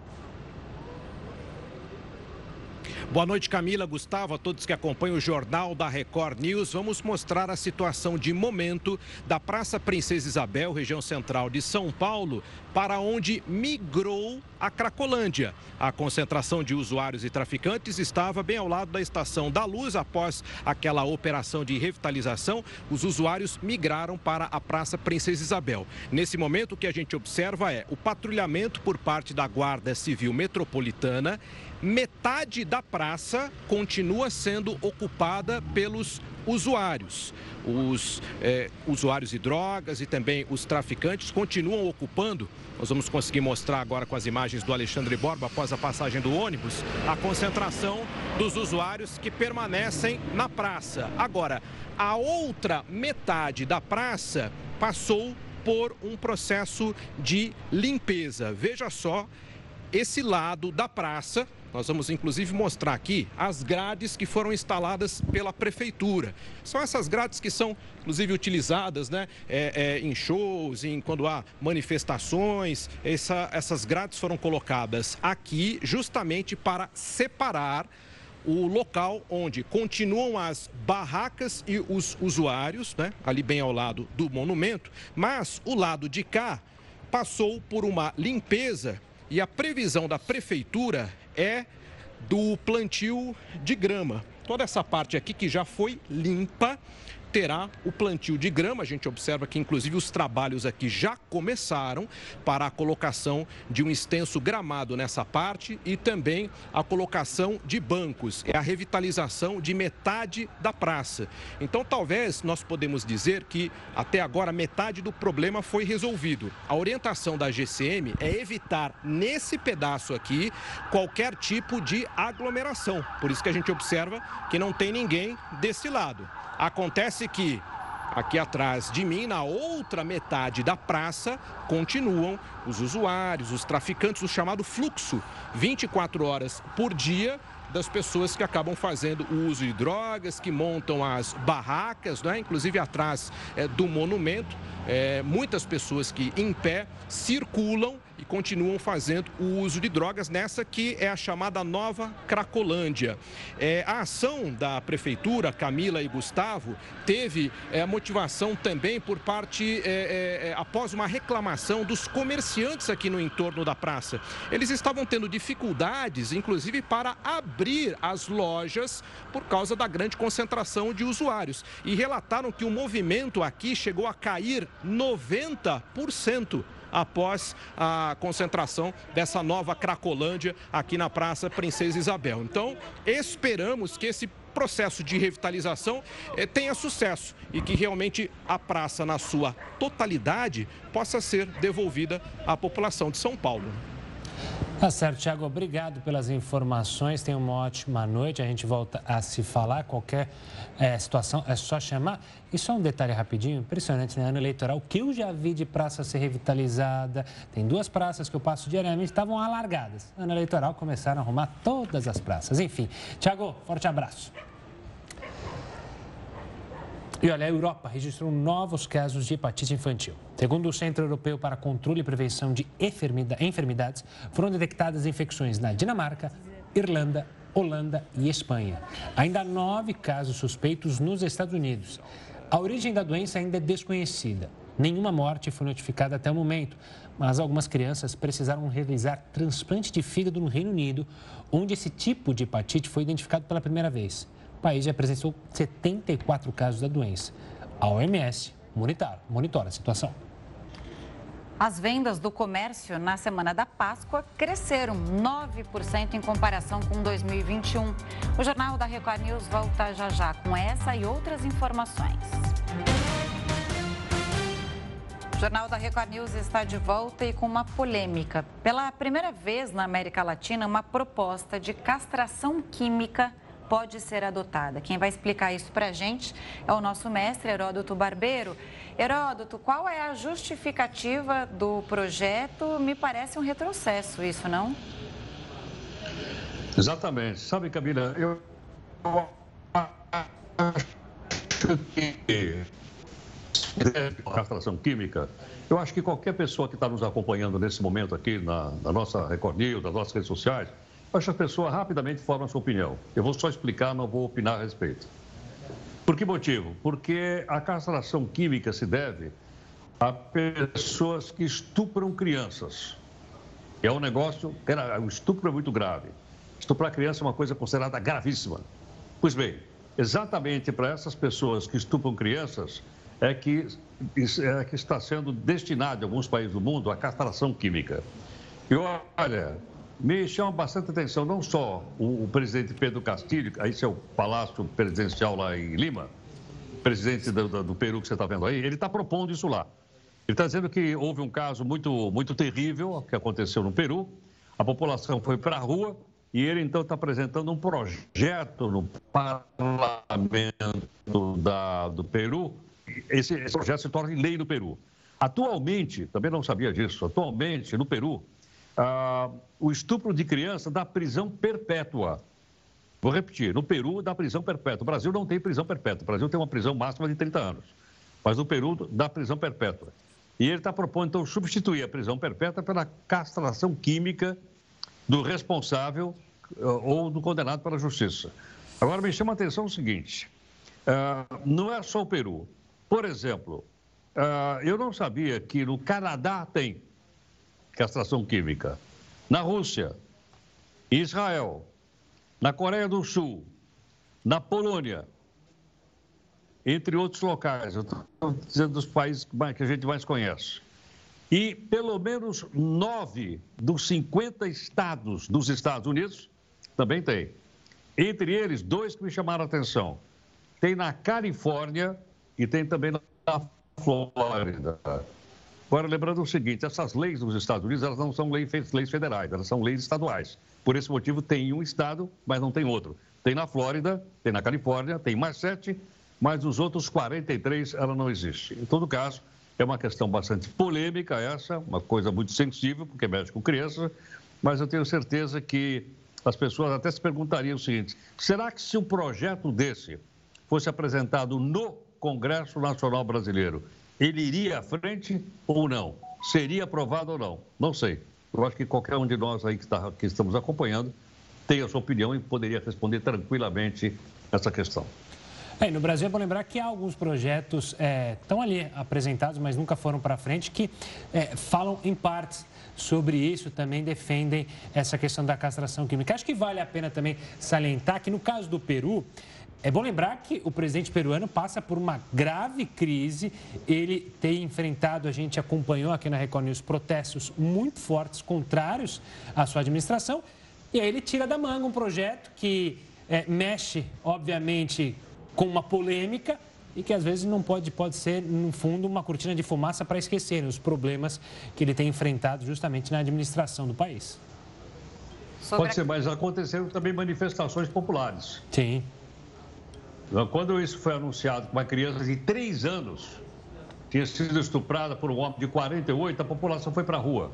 Speaker 10: Boa noite, Camila, Gustavo, a todos que acompanham o Jornal da Record News. Vamos mostrar a situação de momento da Praça Princesa Isabel, região central de São Paulo, para onde migrou a Cracolândia. A concentração de usuários e traficantes estava bem ao lado da Estação da Luz. Após aquela operação de revitalização, os usuários migraram para a Praça Princesa Isabel. Nesse momento, o que a gente observa é o patrulhamento por parte da Guarda Civil Metropolitana metade da praça continua sendo ocupada pelos usuários. Os é, usuários de drogas e também os traficantes continuam ocupando. Nós vamos conseguir mostrar agora com as imagens do Alexandre Borba após a passagem do ônibus a concentração dos usuários que permanecem na praça. Agora, a outra metade da praça passou por um processo de limpeza. Veja só esse lado da praça nós vamos inclusive mostrar aqui as grades que foram instaladas pela prefeitura. São essas grades que são inclusive utilizadas né, é, é, em shows, em, quando há manifestações. Essa, essas grades foram colocadas aqui justamente para separar o local onde continuam as barracas e os usuários, né, ali bem ao lado do monumento, mas o lado de cá passou por uma limpeza e a previsão da prefeitura é do plantio de grama. Toda essa parte aqui que já foi limpa terá o plantio de grama. A gente observa que, inclusive, os trabalhos aqui já começaram para a colocação de um extenso gramado nessa parte e também a colocação de bancos. É a revitalização de metade da praça. Então, talvez nós podemos dizer que até agora metade do problema foi resolvido. A orientação da GCM é evitar nesse pedaço aqui qualquer tipo de aglomeração. Por isso que a gente observa que não tem ninguém desse lado. Acontece que aqui atrás de mim, na outra metade da praça, continuam os usuários, os traficantes, o chamado fluxo, 24 horas por dia das pessoas que acabam fazendo o uso de drogas, que montam as barracas, né? inclusive atrás é, do monumento. É, muitas pessoas que em pé circulam e continuam fazendo o uso de drogas nessa que é a chamada nova Cracolândia. É, a ação da prefeitura, Camila e Gustavo, teve é, motivação também por parte, é, é, é, após uma reclamação dos comerciantes aqui no entorno da praça. Eles estavam tendo dificuldades, inclusive, para abrir as lojas por causa da grande concentração de usuários. E relataram que o movimento aqui chegou a cair 90% após a concentração dessa nova Cracolândia aqui na Praça Princesa Isabel. Então, esperamos que esse processo de revitalização eh, tenha sucesso e que realmente a praça, na sua totalidade, possa ser devolvida à população de São Paulo.
Speaker 2: Tá certo, Tiago. Obrigado pelas informações. Tenha uma ótima noite. A gente volta a se falar. Qualquer é, situação é só chamar. E só um detalhe rapidinho, impressionante, né? Ano eleitoral, o que eu já vi de praça ser revitalizada. Tem duas praças que eu passo diariamente, estavam alargadas. Ano eleitoral começaram a arrumar todas as praças. Enfim, Tiago, forte abraço. E olha, a Europa registrou novos casos de hepatite infantil. Segundo o Centro Europeu para Controle e Prevenção de Enfermidades, foram detectadas infecções na Dinamarca, Irlanda, Holanda e Espanha. Ainda há nove casos suspeitos nos Estados Unidos. A origem da doença ainda é desconhecida. Nenhuma morte foi notificada até o momento, mas algumas crianças precisaram realizar transplante de fígado no Reino Unido, onde esse tipo de hepatite foi identificado pela primeira vez país já apresentou 74 casos da doença. A OMS monitora, monitora a situação.
Speaker 1: As vendas do comércio na semana da Páscoa cresceram 9% em comparação com 2021. O Jornal da Record News volta já já com essa e outras informações. O Jornal da Record News está de volta e com uma polêmica. Pela primeira vez na América Latina, uma proposta de castração química pode ser adotada. Quem vai explicar isso para a gente é o nosso mestre Heródoto Barbeiro. Heródoto, qual é a justificativa do projeto? Me parece um retrocesso isso, não?
Speaker 9: Exatamente. Sabe, Camila, eu acho que castração química, eu acho que qualquer pessoa que está nos acompanhando nesse momento aqui na, na nossa Record News, nas nossas redes sociais, Acho que a pessoa rapidamente forma sua opinião. Eu vou só explicar, não vou opinar a respeito. Por que motivo? Porque a castração química se deve a pessoas que estupram crianças. É um negócio, o estupro é muito grave. Estuprar criança é uma coisa considerada gravíssima. Pois bem, exatamente para essas pessoas que estupram crianças é que, é que está sendo destinado em alguns países do mundo a castração química. E olha, me chama bastante atenção não só o, o presidente Pedro Castilho, esse é o Palácio Presidencial lá em Lima, presidente do, do, do Peru que você está vendo aí, ele está propondo isso lá. Ele está dizendo que houve um caso muito, muito terrível que aconteceu no Peru, a população foi para a rua e ele então está apresentando um projeto no parlamento da, do Peru. Esse, esse projeto se torna lei no Peru. Atualmente, também não sabia disso, atualmente no Peru, ah, o estupro de criança dá prisão perpétua. Vou repetir, no Peru dá prisão perpétua. O Brasil não tem prisão perpétua. O Brasil tem uma prisão máxima de 30 anos. Mas no Peru dá prisão perpétua. E ele está propondo, então, substituir a prisão perpétua pela castração química do responsável ah, ou do condenado pela justiça. Agora, me chama a atenção o seguinte: uh, não é só o Peru. Por exemplo, uh, eu não sabia que no Canadá tem castração química. Na Rússia, Israel, na Coreia do Sul, na Polônia, entre outros locais. Eu estou dizendo dos países que a gente mais conhece. E pelo menos nove dos 50 estados dos Estados Unidos também tem. Entre eles, dois que me chamaram a atenção. Tem na Califórnia e tem também na Flórida. Agora, lembrando o seguinte, essas leis dos Estados Unidos, elas não são leis, leis federais, elas são leis estaduais. Por esse motivo, tem um estado, mas não tem outro. Tem na Flórida, tem na Califórnia, tem mais sete, mas os outros 43 ela não existe. Em todo caso, é uma questão bastante polêmica essa, uma coisa muito sensível, porque mexe com criança, mas eu tenho certeza que as pessoas até se perguntariam o seguinte: será que se um projeto desse fosse apresentado no Congresso Nacional Brasileiro, ele iria à frente ou não? Seria aprovado ou não? Não sei. Eu acho que qualquer um de nós aí que, está, que estamos acompanhando tem a sua opinião e poderia responder tranquilamente essa questão.
Speaker 2: É, no Brasil é bom lembrar que há alguns projetos é, estão ali apresentados, mas nunca foram para frente, que é, falam em partes sobre isso, também defendem essa questão da castração química. Acho que vale a pena também salientar que no caso do Peru, é bom lembrar que o presidente peruano passa por uma grave crise. Ele tem enfrentado, a gente acompanhou aqui na Record News, protestos muito fortes contrários à sua administração. E aí ele tira da manga um projeto que é, mexe, obviamente, com uma polêmica e que às vezes não pode, pode ser, no fundo, uma cortina de fumaça para esquecerem os problemas que ele tem enfrentado justamente na administração do país.
Speaker 9: Sobre Pode ser, mas aconteceram também manifestações populares.
Speaker 2: Sim.
Speaker 9: Quando isso foi anunciado com uma criança de 3 anos tinha sido estuprada por um homem de 48, a população foi para a rua.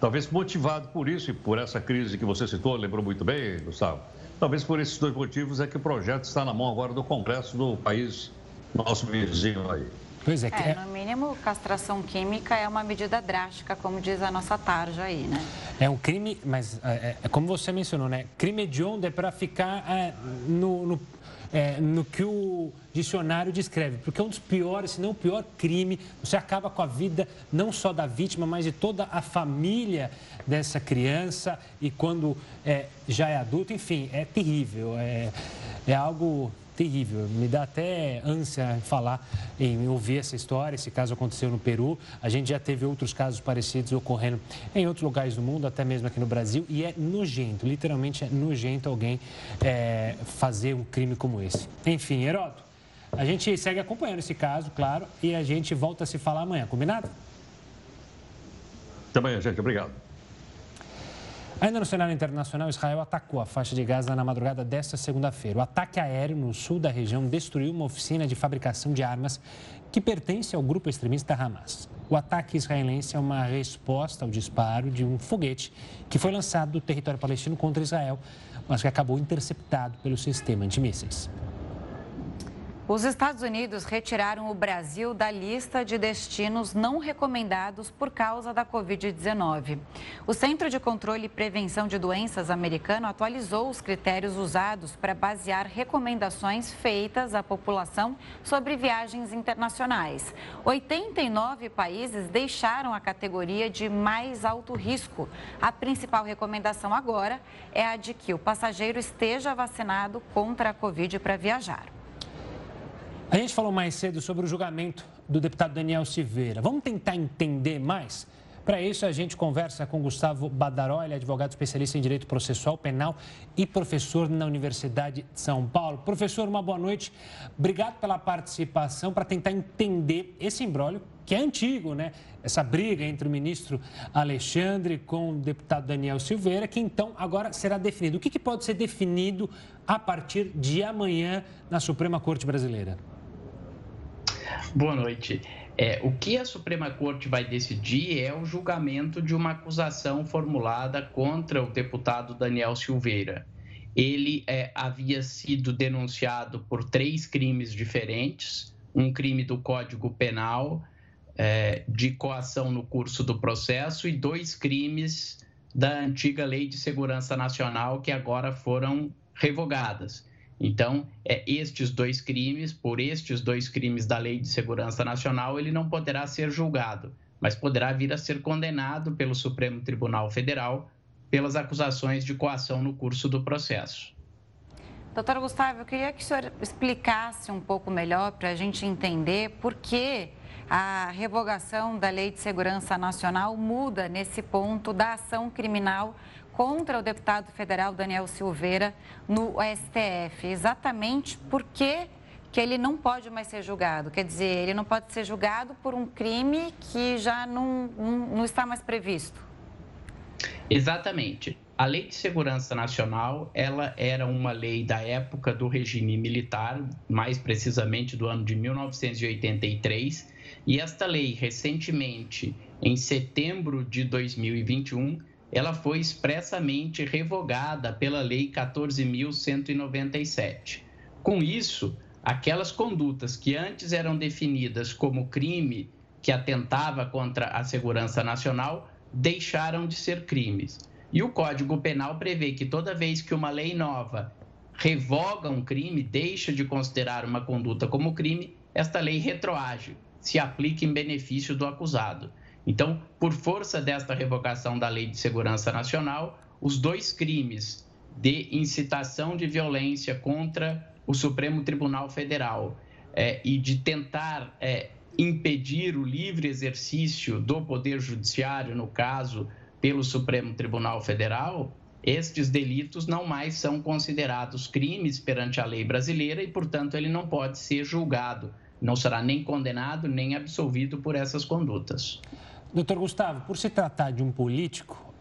Speaker 9: Talvez motivado por isso e por essa crise que você citou, lembrou muito bem, Gustavo. Talvez por esses dois motivos é que o projeto está na mão agora do Congresso do país, nosso vizinho aí.
Speaker 1: Pois é, que é, é, no mínimo, castração química é uma medida drástica, como diz a nossa tarja aí, né?
Speaker 2: É um crime, mas é, é, é como você mencionou, né? Crime hediondo é para ficar é, no, no, é, no que o dicionário descreve, porque é um dos piores, se não o pior crime. Você acaba com a vida não só da vítima, mas de toda a família dessa criança e quando é, já é adulto, enfim, é terrível. É, é algo terrível. Me dá até ânsia falar em ouvir essa história. Esse caso aconteceu no Peru. A gente já teve outros casos parecidos ocorrendo em outros lugares do mundo, até mesmo aqui no Brasil. E é nojento, literalmente é nojento alguém é, fazer um crime como esse. Enfim, Heródoto, a gente segue acompanhando esse caso, claro, e a gente volta a se falar amanhã, combinado?
Speaker 9: Até amanhã, gente. Obrigado.
Speaker 2: Ainda no cenário internacional, Israel atacou a faixa de Gaza na madrugada desta segunda-feira. O ataque aéreo no sul da região destruiu uma oficina de fabricação de armas que pertence ao grupo extremista Hamas. O ataque israelense é uma resposta ao disparo de um foguete que foi lançado do território palestino contra Israel, mas que acabou interceptado pelo sistema antimísseis.
Speaker 1: Os Estados Unidos retiraram o Brasil da lista de destinos não recomendados por causa da Covid-19. O Centro de Controle e Prevenção de Doenças americano atualizou os critérios usados para basear recomendações feitas à população sobre viagens internacionais. 89 países deixaram a categoria de mais alto risco. A principal recomendação agora é a de que o passageiro esteja vacinado contra a Covid para viajar.
Speaker 2: A gente falou mais cedo sobre o julgamento do deputado Daniel Silveira. Vamos tentar entender mais? Para isso, a gente conversa com Gustavo Badaró, ele é advogado especialista em direito processual penal e professor na Universidade de São Paulo. Professor, uma boa noite. Obrigado pela participação para tentar entender esse embrólio, que é antigo, né? Essa briga entre o ministro Alexandre com o deputado Daniel Silveira, que então agora será definido. O que, que pode ser definido a partir de amanhã na Suprema Corte Brasileira?
Speaker 11: Boa noite. É, o que a Suprema Corte vai decidir é o julgamento de uma acusação formulada contra o deputado Daniel Silveira. Ele é, havia sido denunciado por três crimes diferentes: um crime do Código Penal, é, de coação no curso do processo, e dois crimes da antiga Lei de Segurança Nacional que agora foram revogadas. Então, é, estes dois crimes, por estes dois crimes da Lei de Segurança Nacional, ele não poderá ser julgado, mas poderá vir a ser condenado pelo Supremo Tribunal Federal pelas acusações de coação no curso do processo.
Speaker 1: Doutor Gustavo, eu queria que o senhor explicasse um pouco melhor para a gente entender por que a revogação da Lei de Segurança Nacional muda nesse ponto da ação criminal contra o deputado federal Daniel Silveira no STF, exatamente porque que ele não pode mais ser julgado. Quer dizer, ele não pode ser julgado por um crime que já não, não, não está mais previsto.
Speaker 11: Exatamente. A Lei de Segurança Nacional, ela era uma lei da época do regime militar, mais precisamente do ano de 1983, e esta lei recentemente, em setembro de 2021, ela foi expressamente revogada pela Lei 14.197. Com isso, aquelas condutas que antes eram definidas como crime que atentava contra a segurança nacional deixaram de ser crimes. E o Código Penal prevê que toda vez que uma lei nova revoga um crime, deixa de considerar uma conduta como crime, esta lei retroage, se aplica em benefício do acusado. Então, por força desta revogação da Lei de Segurança Nacional, os dois crimes de incitação de violência contra o Supremo Tribunal Federal é, e de tentar é, impedir o livre exercício do Poder Judiciário, no caso, pelo Supremo Tribunal Federal, estes delitos não mais são considerados crimes perante a lei brasileira e, portanto, ele não pode ser julgado, não será nem condenado nem absolvido por essas condutas.
Speaker 2: Doutor Gustavo, por se tratar de um político,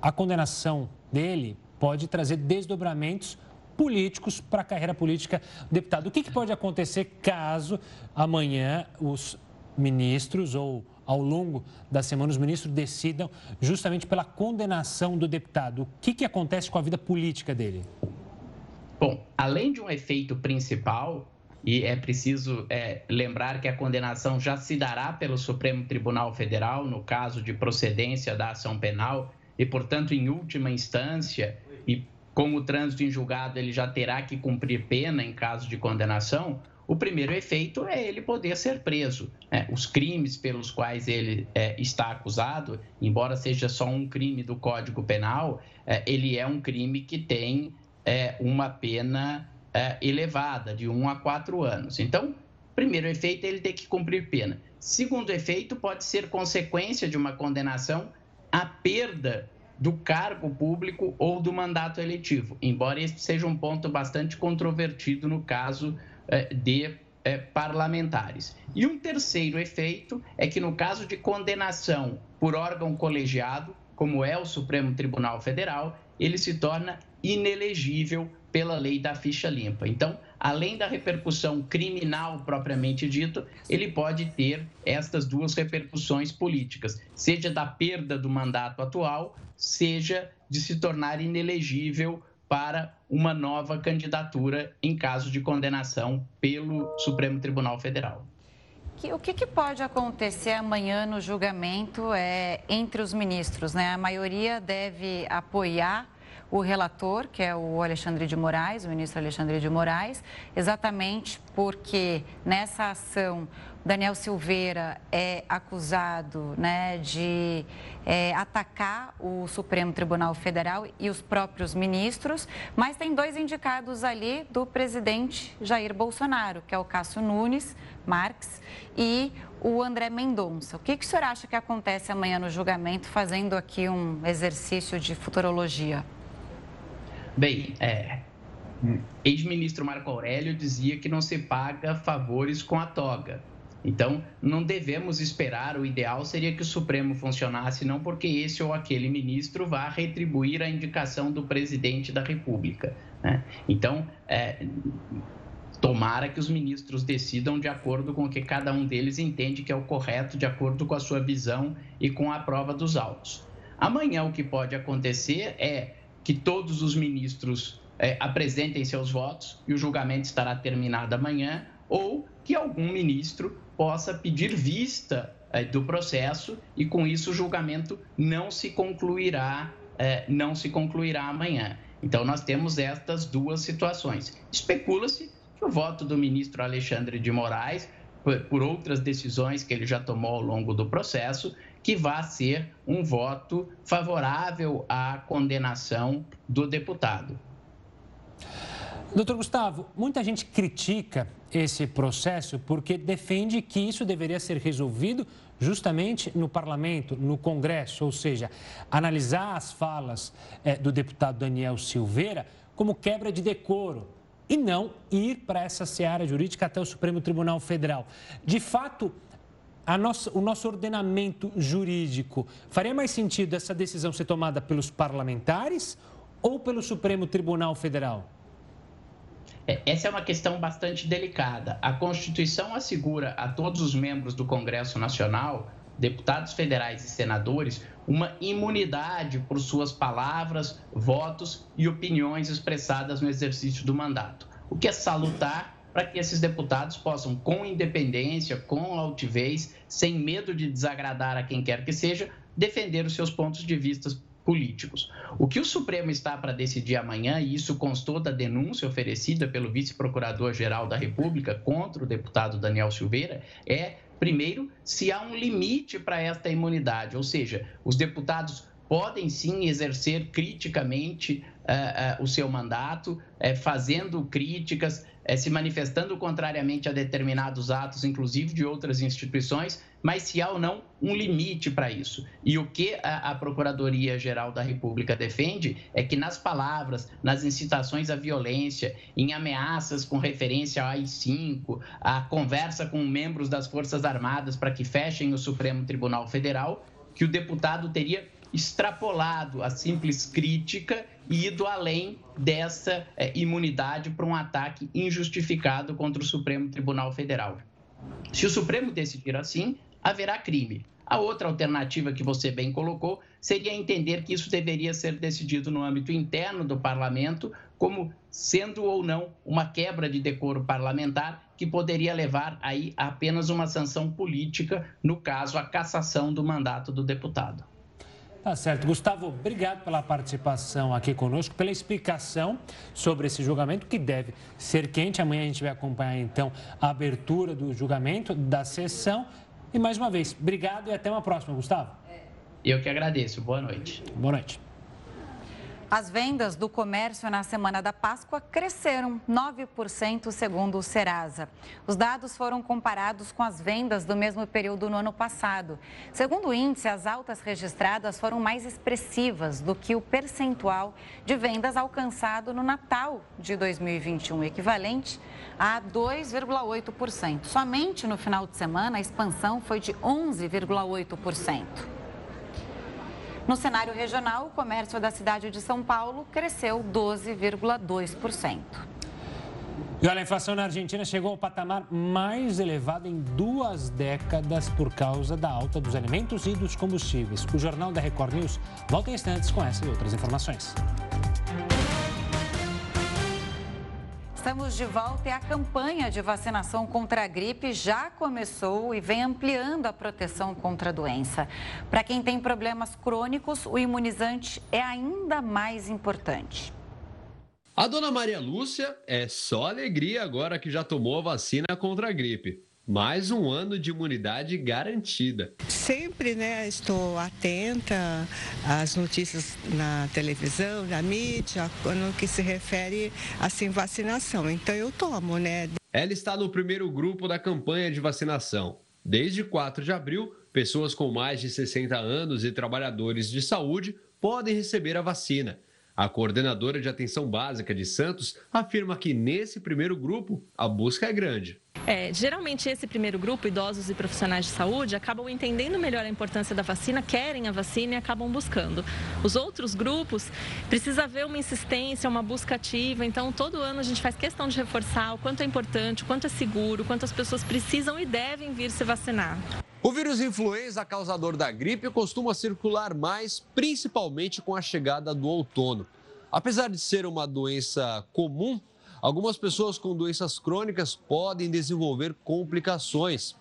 Speaker 2: a condenação dele pode trazer desdobramentos políticos para a carreira política do deputado. O que, que pode acontecer caso amanhã os ministros ou ao longo da semana os ministros decidam justamente pela condenação do deputado? O que, que acontece com a vida política dele?
Speaker 11: Bom, além de um efeito principal, e é preciso é, lembrar que a condenação já se dará pelo Supremo Tribunal Federal no caso de procedência da ação penal e, portanto, em última instância, e como o trânsito em julgado ele já terá que cumprir pena em caso de condenação, o primeiro efeito é ele poder ser preso. Né? Os crimes pelos quais ele é, está acusado, embora seja só um crime do Código Penal, é, ele é um crime que tem é, uma pena é, elevada, de 1 a 4 anos. Então, primeiro efeito é ele ter que cumprir pena. Segundo efeito pode ser consequência de uma condenação a perda do cargo público ou do mandato eletivo, embora este seja um ponto bastante controvertido no caso é, de é, parlamentares. E um terceiro efeito é que, no caso de condenação por órgão colegiado, como é o Supremo Tribunal Federal, ele se torna inelegível pela lei da ficha limpa. Então, além da repercussão criminal propriamente dito, ele pode ter estas duas repercussões políticas, seja da perda do mandato atual, seja de se tornar inelegível para uma nova candidatura em caso de condenação pelo Supremo Tribunal Federal.
Speaker 1: O que, que, pode acontecer amanhã no julgamento é, entre os ministros? Né? A maioria deve apoiar o relator, que é o Alexandre de Moraes, o ministro Alexandre de Moraes, exatamente porque nessa ação Daniel Silveira é acusado né, de é, atacar o Supremo Tribunal Federal e os próprios ministros, mas tem dois indicados ali do presidente Jair Bolsonaro, que é o Cássio Nunes Marques e o André Mendonça. O que, que o senhor acha que acontece amanhã no julgamento, fazendo aqui um exercício de futurologia?
Speaker 11: Bem, é, ex-ministro Marco Aurélio dizia que não se paga favores com a toga. Então, não devemos esperar, o ideal seria que o Supremo funcionasse não porque esse ou aquele ministro vá retribuir a indicação do presidente da República. Né? Então, é, tomara que os ministros decidam de acordo com o que cada um deles entende que é o correto, de acordo com a sua visão e com a prova dos autos. Amanhã, o que pode acontecer é que todos os ministros é, apresentem seus votos e o julgamento estará terminado amanhã, ou que algum ministro possa pedir vista é, do processo e com isso o julgamento não se concluirá, é, não se concluirá amanhã. Então nós temos estas duas situações. Especula-se que o voto do ministro Alexandre de Moraes, por, por outras decisões que ele já tomou ao longo do processo, que vá ser um voto favorável à condenação do deputado.
Speaker 2: Doutor Gustavo, muita gente critica esse processo porque defende que isso deveria ser resolvido justamente no parlamento, no Congresso, ou seja, analisar as falas é, do deputado Daniel Silveira como quebra de decoro e não ir para essa seara jurídica até o Supremo Tribunal Federal. De fato, nossa, o nosso ordenamento jurídico, faria mais sentido essa decisão ser tomada pelos parlamentares ou pelo Supremo Tribunal Federal?
Speaker 11: É, essa é uma questão bastante delicada. A Constituição assegura a todos os membros do Congresso Nacional, deputados federais e senadores, uma imunidade por suas palavras, votos e opiniões expressadas no exercício do mandato, o que é salutar para que esses deputados possam, com independência, com altivez, sem medo de desagradar a quem quer que seja, defender os seus pontos de vista políticos. O que o Supremo está para decidir amanhã, e isso constou da denúncia oferecida pelo vice-procurador-geral da República contra o deputado Daniel Silveira, é, primeiro, se há um limite para esta imunidade, ou seja, os deputados podem sim exercer criticamente uh, uh, o seu mandato, uh, fazendo críticas, se manifestando contrariamente a determinados atos, inclusive de outras instituições, mas se há ou não um limite para isso. E o que a, a Procuradoria-Geral da República defende é que nas palavras, nas incitações à violência, em ameaças com referência ao AI-5, a conversa com membros das Forças Armadas para que fechem o Supremo Tribunal Federal, que o deputado teria extrapolado a simples crítica e ido além dessa é, imunidade para um ataque injustificado contra o Supremo Tribunal Federal. Se o Supremo decidir assim, haverá crime. A outra alternativa que você bem colocou seria entender que isso deveria ser decidido no âmbito interno do parlamento, como sendo ou não uma quebra de decoro parlamentar que poderia levar aí a apenas uma sanção política, no caso, a cassação do mandato do deputado.
Speaker 2: Tá certo. Gustavo, obrigado pela participação aqui conosco, pela explicação sobre esse julgamento que deve ser quente. Amanhã a gente vai acompanhar então a abertura do julgamento, da sessão. E mais uma vez, obrigado e até uma próxima, Gustavo.
Speaker 11: Eu que agradeço. Boa noite.
Speaker 2: Boa noite.
Speaker 1: As vendas do comércio na semana da Páscoa cresceram 9%, segundo o Serasa. Os dados foram comparados com as vendas do mesmo período no ano passado. Segundo o índice, as altas registradas foram mais expressivas do que o percentual de vendas alcançado no Natal de 2021, equivalente a 2,8%. Somente no final de semana, a expansão foi de 11,8%. No cenário regional, o comércio da cidade de São Paulo cresceu 12,2%.
Speaker 2: E olha, a inflação na Argentina chegou ao patamar mais elevado em duas décadas por causa da alta dos alimentos e dos combustíveis. O Jornal da Record News volta em instantes com essas e outras informações.
Speaker 1: Estamos de volta e a campanha de vacinação contra a gripe já começou e vem ampliando a proteção contra a doença. Para quem tem problemas crônicos, o imunizante é ainda mais importante.
Speaker 12: A dona Maria Lúcia é só alegria agora que já tomou a vacina contra a gripe mais um ano de imunidade garantida.
Speaker 13: Sempre, né, estou atenta às notícias na televisão, na mídia, no que se refere assim vacinação. Então eu tomo, né?
Speaker 12: Ela está no primeiro grupo da campanha de vacinação. Desde 4 de abril, pessoas com mais de 60 anos e trabalhadores de saúde podem receber a vacina. A coordenadora de atenção básica de Santos afirma que nesse primeiro grupo a busca é grande.
Speaker 14: É, geralmente esse primeiro grupo, idosos e profissionais de saúde, acabam entendendo melhor a importância da vacina, querem a vacina e acabam buscando. Os outros grupos precisa haver uma insistência, uma busca ativa. Então, todo ano a gente faz questão de reforçar o quanto é importante, o quanto é seguro, o quanto as pessoas precisam e devem vir se vacinar.
Speaker 12: O vírus influenza causador da gripe costuma circular mais, principalmente com a chegada do outono. Apesar de ser uma doença comum, algumas pessoas com doenças crônicas podem desenvolver complicações.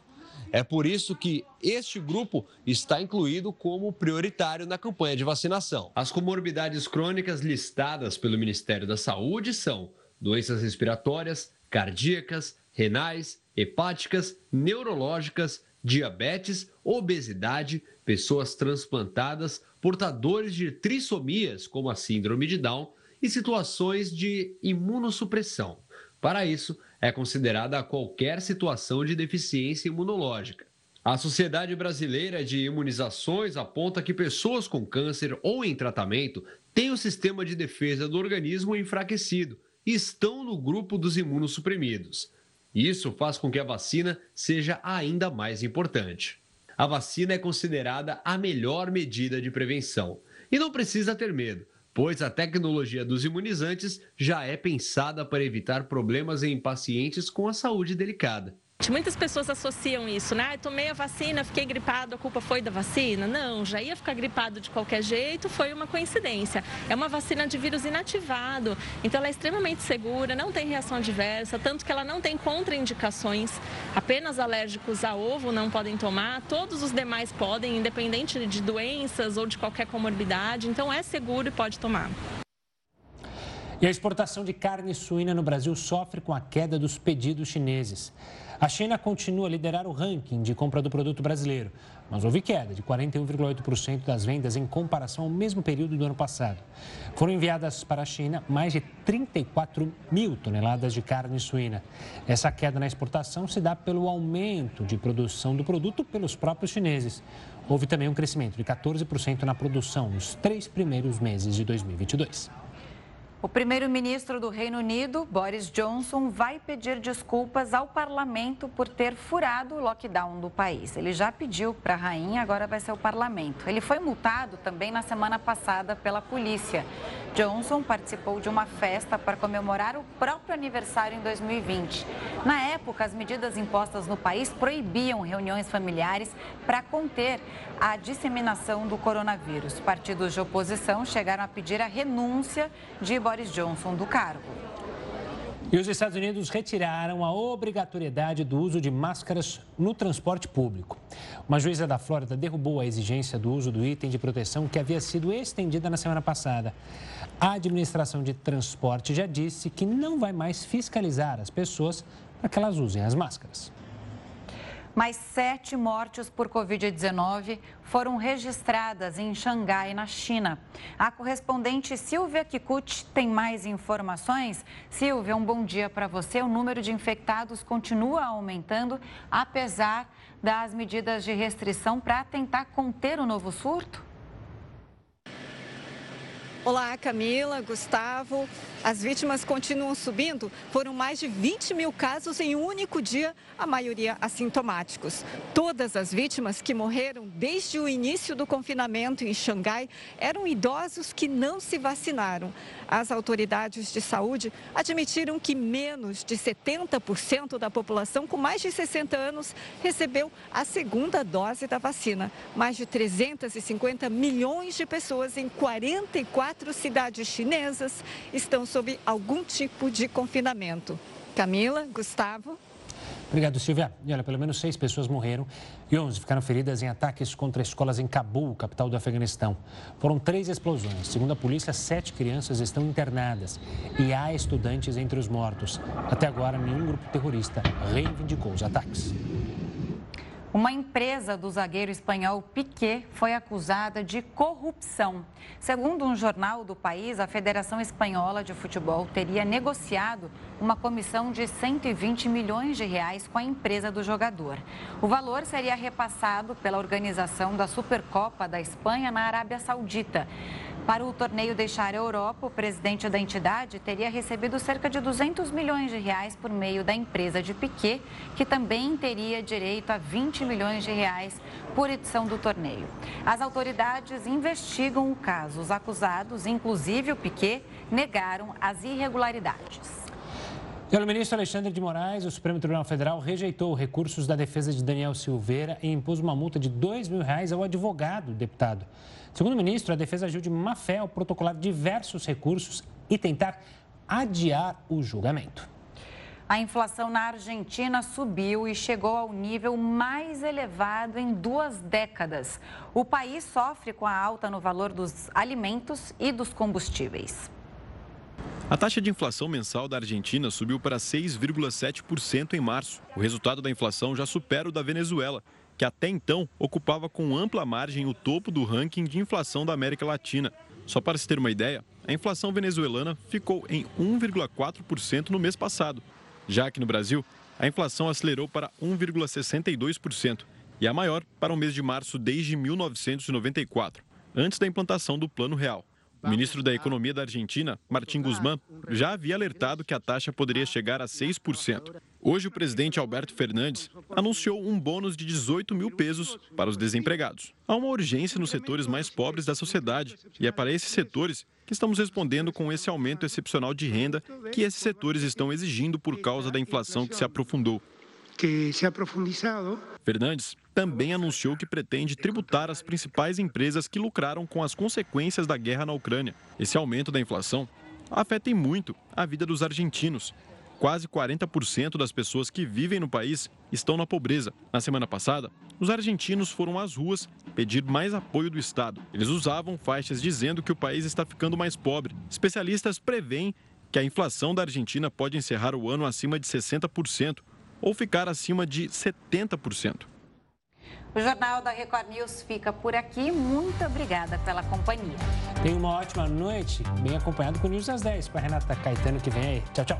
Speaker 12: É por isso que este grupo está incluído como prioritário na campanha de vacinação. As comorbidades crônicas listadas pelo Ministério da Saúde são doenças respiratórias, cardíacas, renais, hepáticas, neurológicas, diabetes, obesidade, pessoas transplantadas, portadores de trissomias, como a síndrome de Down, e situações de imunossupressão. Para isso, é considerada qualquer situação de deficiência imunológica. A Sociedade Brasileira de Imunizações aponta que pessoas com câncer ou em tratamento têm o sistema de defesa do organismo enfraquecido e estão no grupo dos imunossuprimidos. Isso faz com que a vacina seja ainda mais importante. A vacina é considerada a melhor medida de prevenção e não precisa ter medo pois a tecnologia dos imunizantes já é pensada para evitar problemas em pacientes com a saúde delicada.
Speaker 14: Muitas pessoas associam isso, né? Eu tomei a vacina, fiquei gripado, a culpa foi da vacina? Não, já ia ficar gripado de qualquer jeito, foi uma coincidência. É uma vacina de vírus inativado, então ela é extremamente segura, não tem reação adversa, tanto que ela não tem contraindicações. Apenas alérgicos a ovo não podem tomar, todos os demais podem, independente de doenças ou de qualquer comorbidade, então é seguro e pode tomar.
Speaker 2: E a exportação de carne suína no Brasil sofre com a queda dos pedidos chineses. A China continua a liderar o ranking de compra do produto brasileiro, mas houve queda de 41,8% das vendas em comparação ao mesmo período do ano passado. Foram enviadas para a China mais de 34 mil toneladas de carne suína. Essa queda na exportação se dá pelo aumento de produção do produto pelos próprios chineses. Houve também um crescimento de 14% na produção nos três primeiros meses de 2022.
Speaker 1: O primeiro-ministro do Reino Unido, Boris Johnson, vai pedir desculpas ao parlamento por ter furado o lockdown do país. Ele já pediu para a rainha, agora vai ser o parlamento. Ele foi multado também na semana passada pela polícia. Johnson participou de uma festa para comemorar o próprio aniversário em 2020. Na época, as medidas impostas no país proibiam reuniões familiares para conter a disseminação do coronavírus. Partidos de oposição chegaram a pedir a renúncia de Boris Johnson do cargo.
Speaker 2: E os Estados Unidos retiraram a obrigatoriedade do uso de máscaras no transporte público. Uma juíza da Flórida derrubou a exigência do uso do item de proteção que havia sido estendida na semana passada. A administração de transporte já disse que não vai mais fiscalizar as pessoas para que elas usem as máscaras.
Speaker 1: Mais sete mortes por Covid-19 foram registradas em Xangai, na China. A correspondente Silvia Kikuchi tem mais informações. Silvia, um bom dia para você. O número de infectados continua aumentando, apesar das medidas de restrição para tentar conter o novo surto?
Speaker 15: Olá, Camila, Gustavo. As vítimas continuam subindo. Foram mais de 20 mil casos em um único dia, a maioria assintomáticos. Todas as vítimas que morreram desde o início do confinamento em Xangai eram idosos que não se vacinaram. As autoridades de saúde admitiram que menos de 70% da população com mais de 60 anos recebeu a segunda dose da vacina. Mais de 350 milhões de pessoas em 44 quatro cidades chinesas estão sob algum tipo de confinamento. Camila, Gustavo.
Speaker 2: Obrigado, Silvia. E olha, pelo menos seis pessoas morreram e 11 ficaram feridas em ataques contra escolas em Cabul, capital do Afeganistão. Foram três explosões. Segundo a polícia, sete crianças estão internadas e há estudantes entre os mortos. Até agora, nenhum grupo terrorista reivindicou os ataques.
Speaker 1: Uma empresa do zagueiro espanhol Piquet foi acusada de corrupção. Segundo um jornal do país, a Federação Espanhola de Futebol teria negociado uma comissão de 120 milhões de reais com a empresa do jogador. O valor seria repassado pela organização da Supercopa da Espanha na Arábia Saudita. Para o torneio deixar a Europa, o presidente da entidade teria recebido cerca de 200 milhões de reais por meio da empresa de Piquet, que também teria direito a 20 milhões de reais por edição do torneio. As autoridades investigam o caso. Os acusados, inclusive o Piquet, negaram as irregularidades.
Speaker 2: Pelo ministro Alexandre de Moraes, o Supremo Tribunal Federal rejeitou recursos da defesa de Daniel Silveira e impôs uma multa de dois mil reais ao advogado deputado. Segundo o ministro, a defesa agiu de má fé ao protocolar diversos recursos e tentar adiar o julgamento.
Speaker 1: A inflação na Argentina subiu e chegou ao nível mais elevado em duas décadas. O país sofre com a alta no valor dos alimentos e dos combustíveis.
Speaker 16: A taxa de inflação mensal da Argentina subiu para 6,7% em março. O resultado da inflação já supera o da Venezuela, que até então ocupava com ampla margem o topo do ranking de inflação da América Latina. Só para se ter uma ideia, a inflação venezuelana ficou em 1,4% no mês passado. Já aqui no Brasil, a inflação acelerou para 1,62% e a maior para o mês de março desde 1994, antes da implantação do Plano Real. O ministro da Economia da Argentina, Martim Guzmán, já havia alertado que a taxa poderia chegar a 6%. Hoje, o presidente Alberto Fernandes anunciou um bônus de 18 mil pesos para os desempregados. Há uma urgência nos setores mais pobres da sociedade e é para esses setores que estamos respondendo com esse aumento excepcional de renda que esses setores estão exigindo por causa da inflação que se aprofundou. Que se ha profundizado. Fernandes também anunciou que pretende tributar as principais empresas que lucraram com as consequências da guerra na Ucrânia. Esse aumento da inflação afeta muito a vida dos argentinos. Quase 40% das pessoas que vivem no país estão na pobreza. Na semana passada, os argentinos foram às ruas pedir mais apoio do Estado. Eles usavam faixas dizendo que o país está ficando mais pobre. Especialistas preveem que a inflação da Argentina pode encerrar o ano acima de 60% ou ficar acima de 70%.
Speaker 1: O Jornal da Record News fica por aqui. Muito obrigada pela companhia.
Speaker 2: Tenha uma ótima noite, bem acompanhado com o News às 10 com a Renata Caetano que vem aí. Tchau, tchau.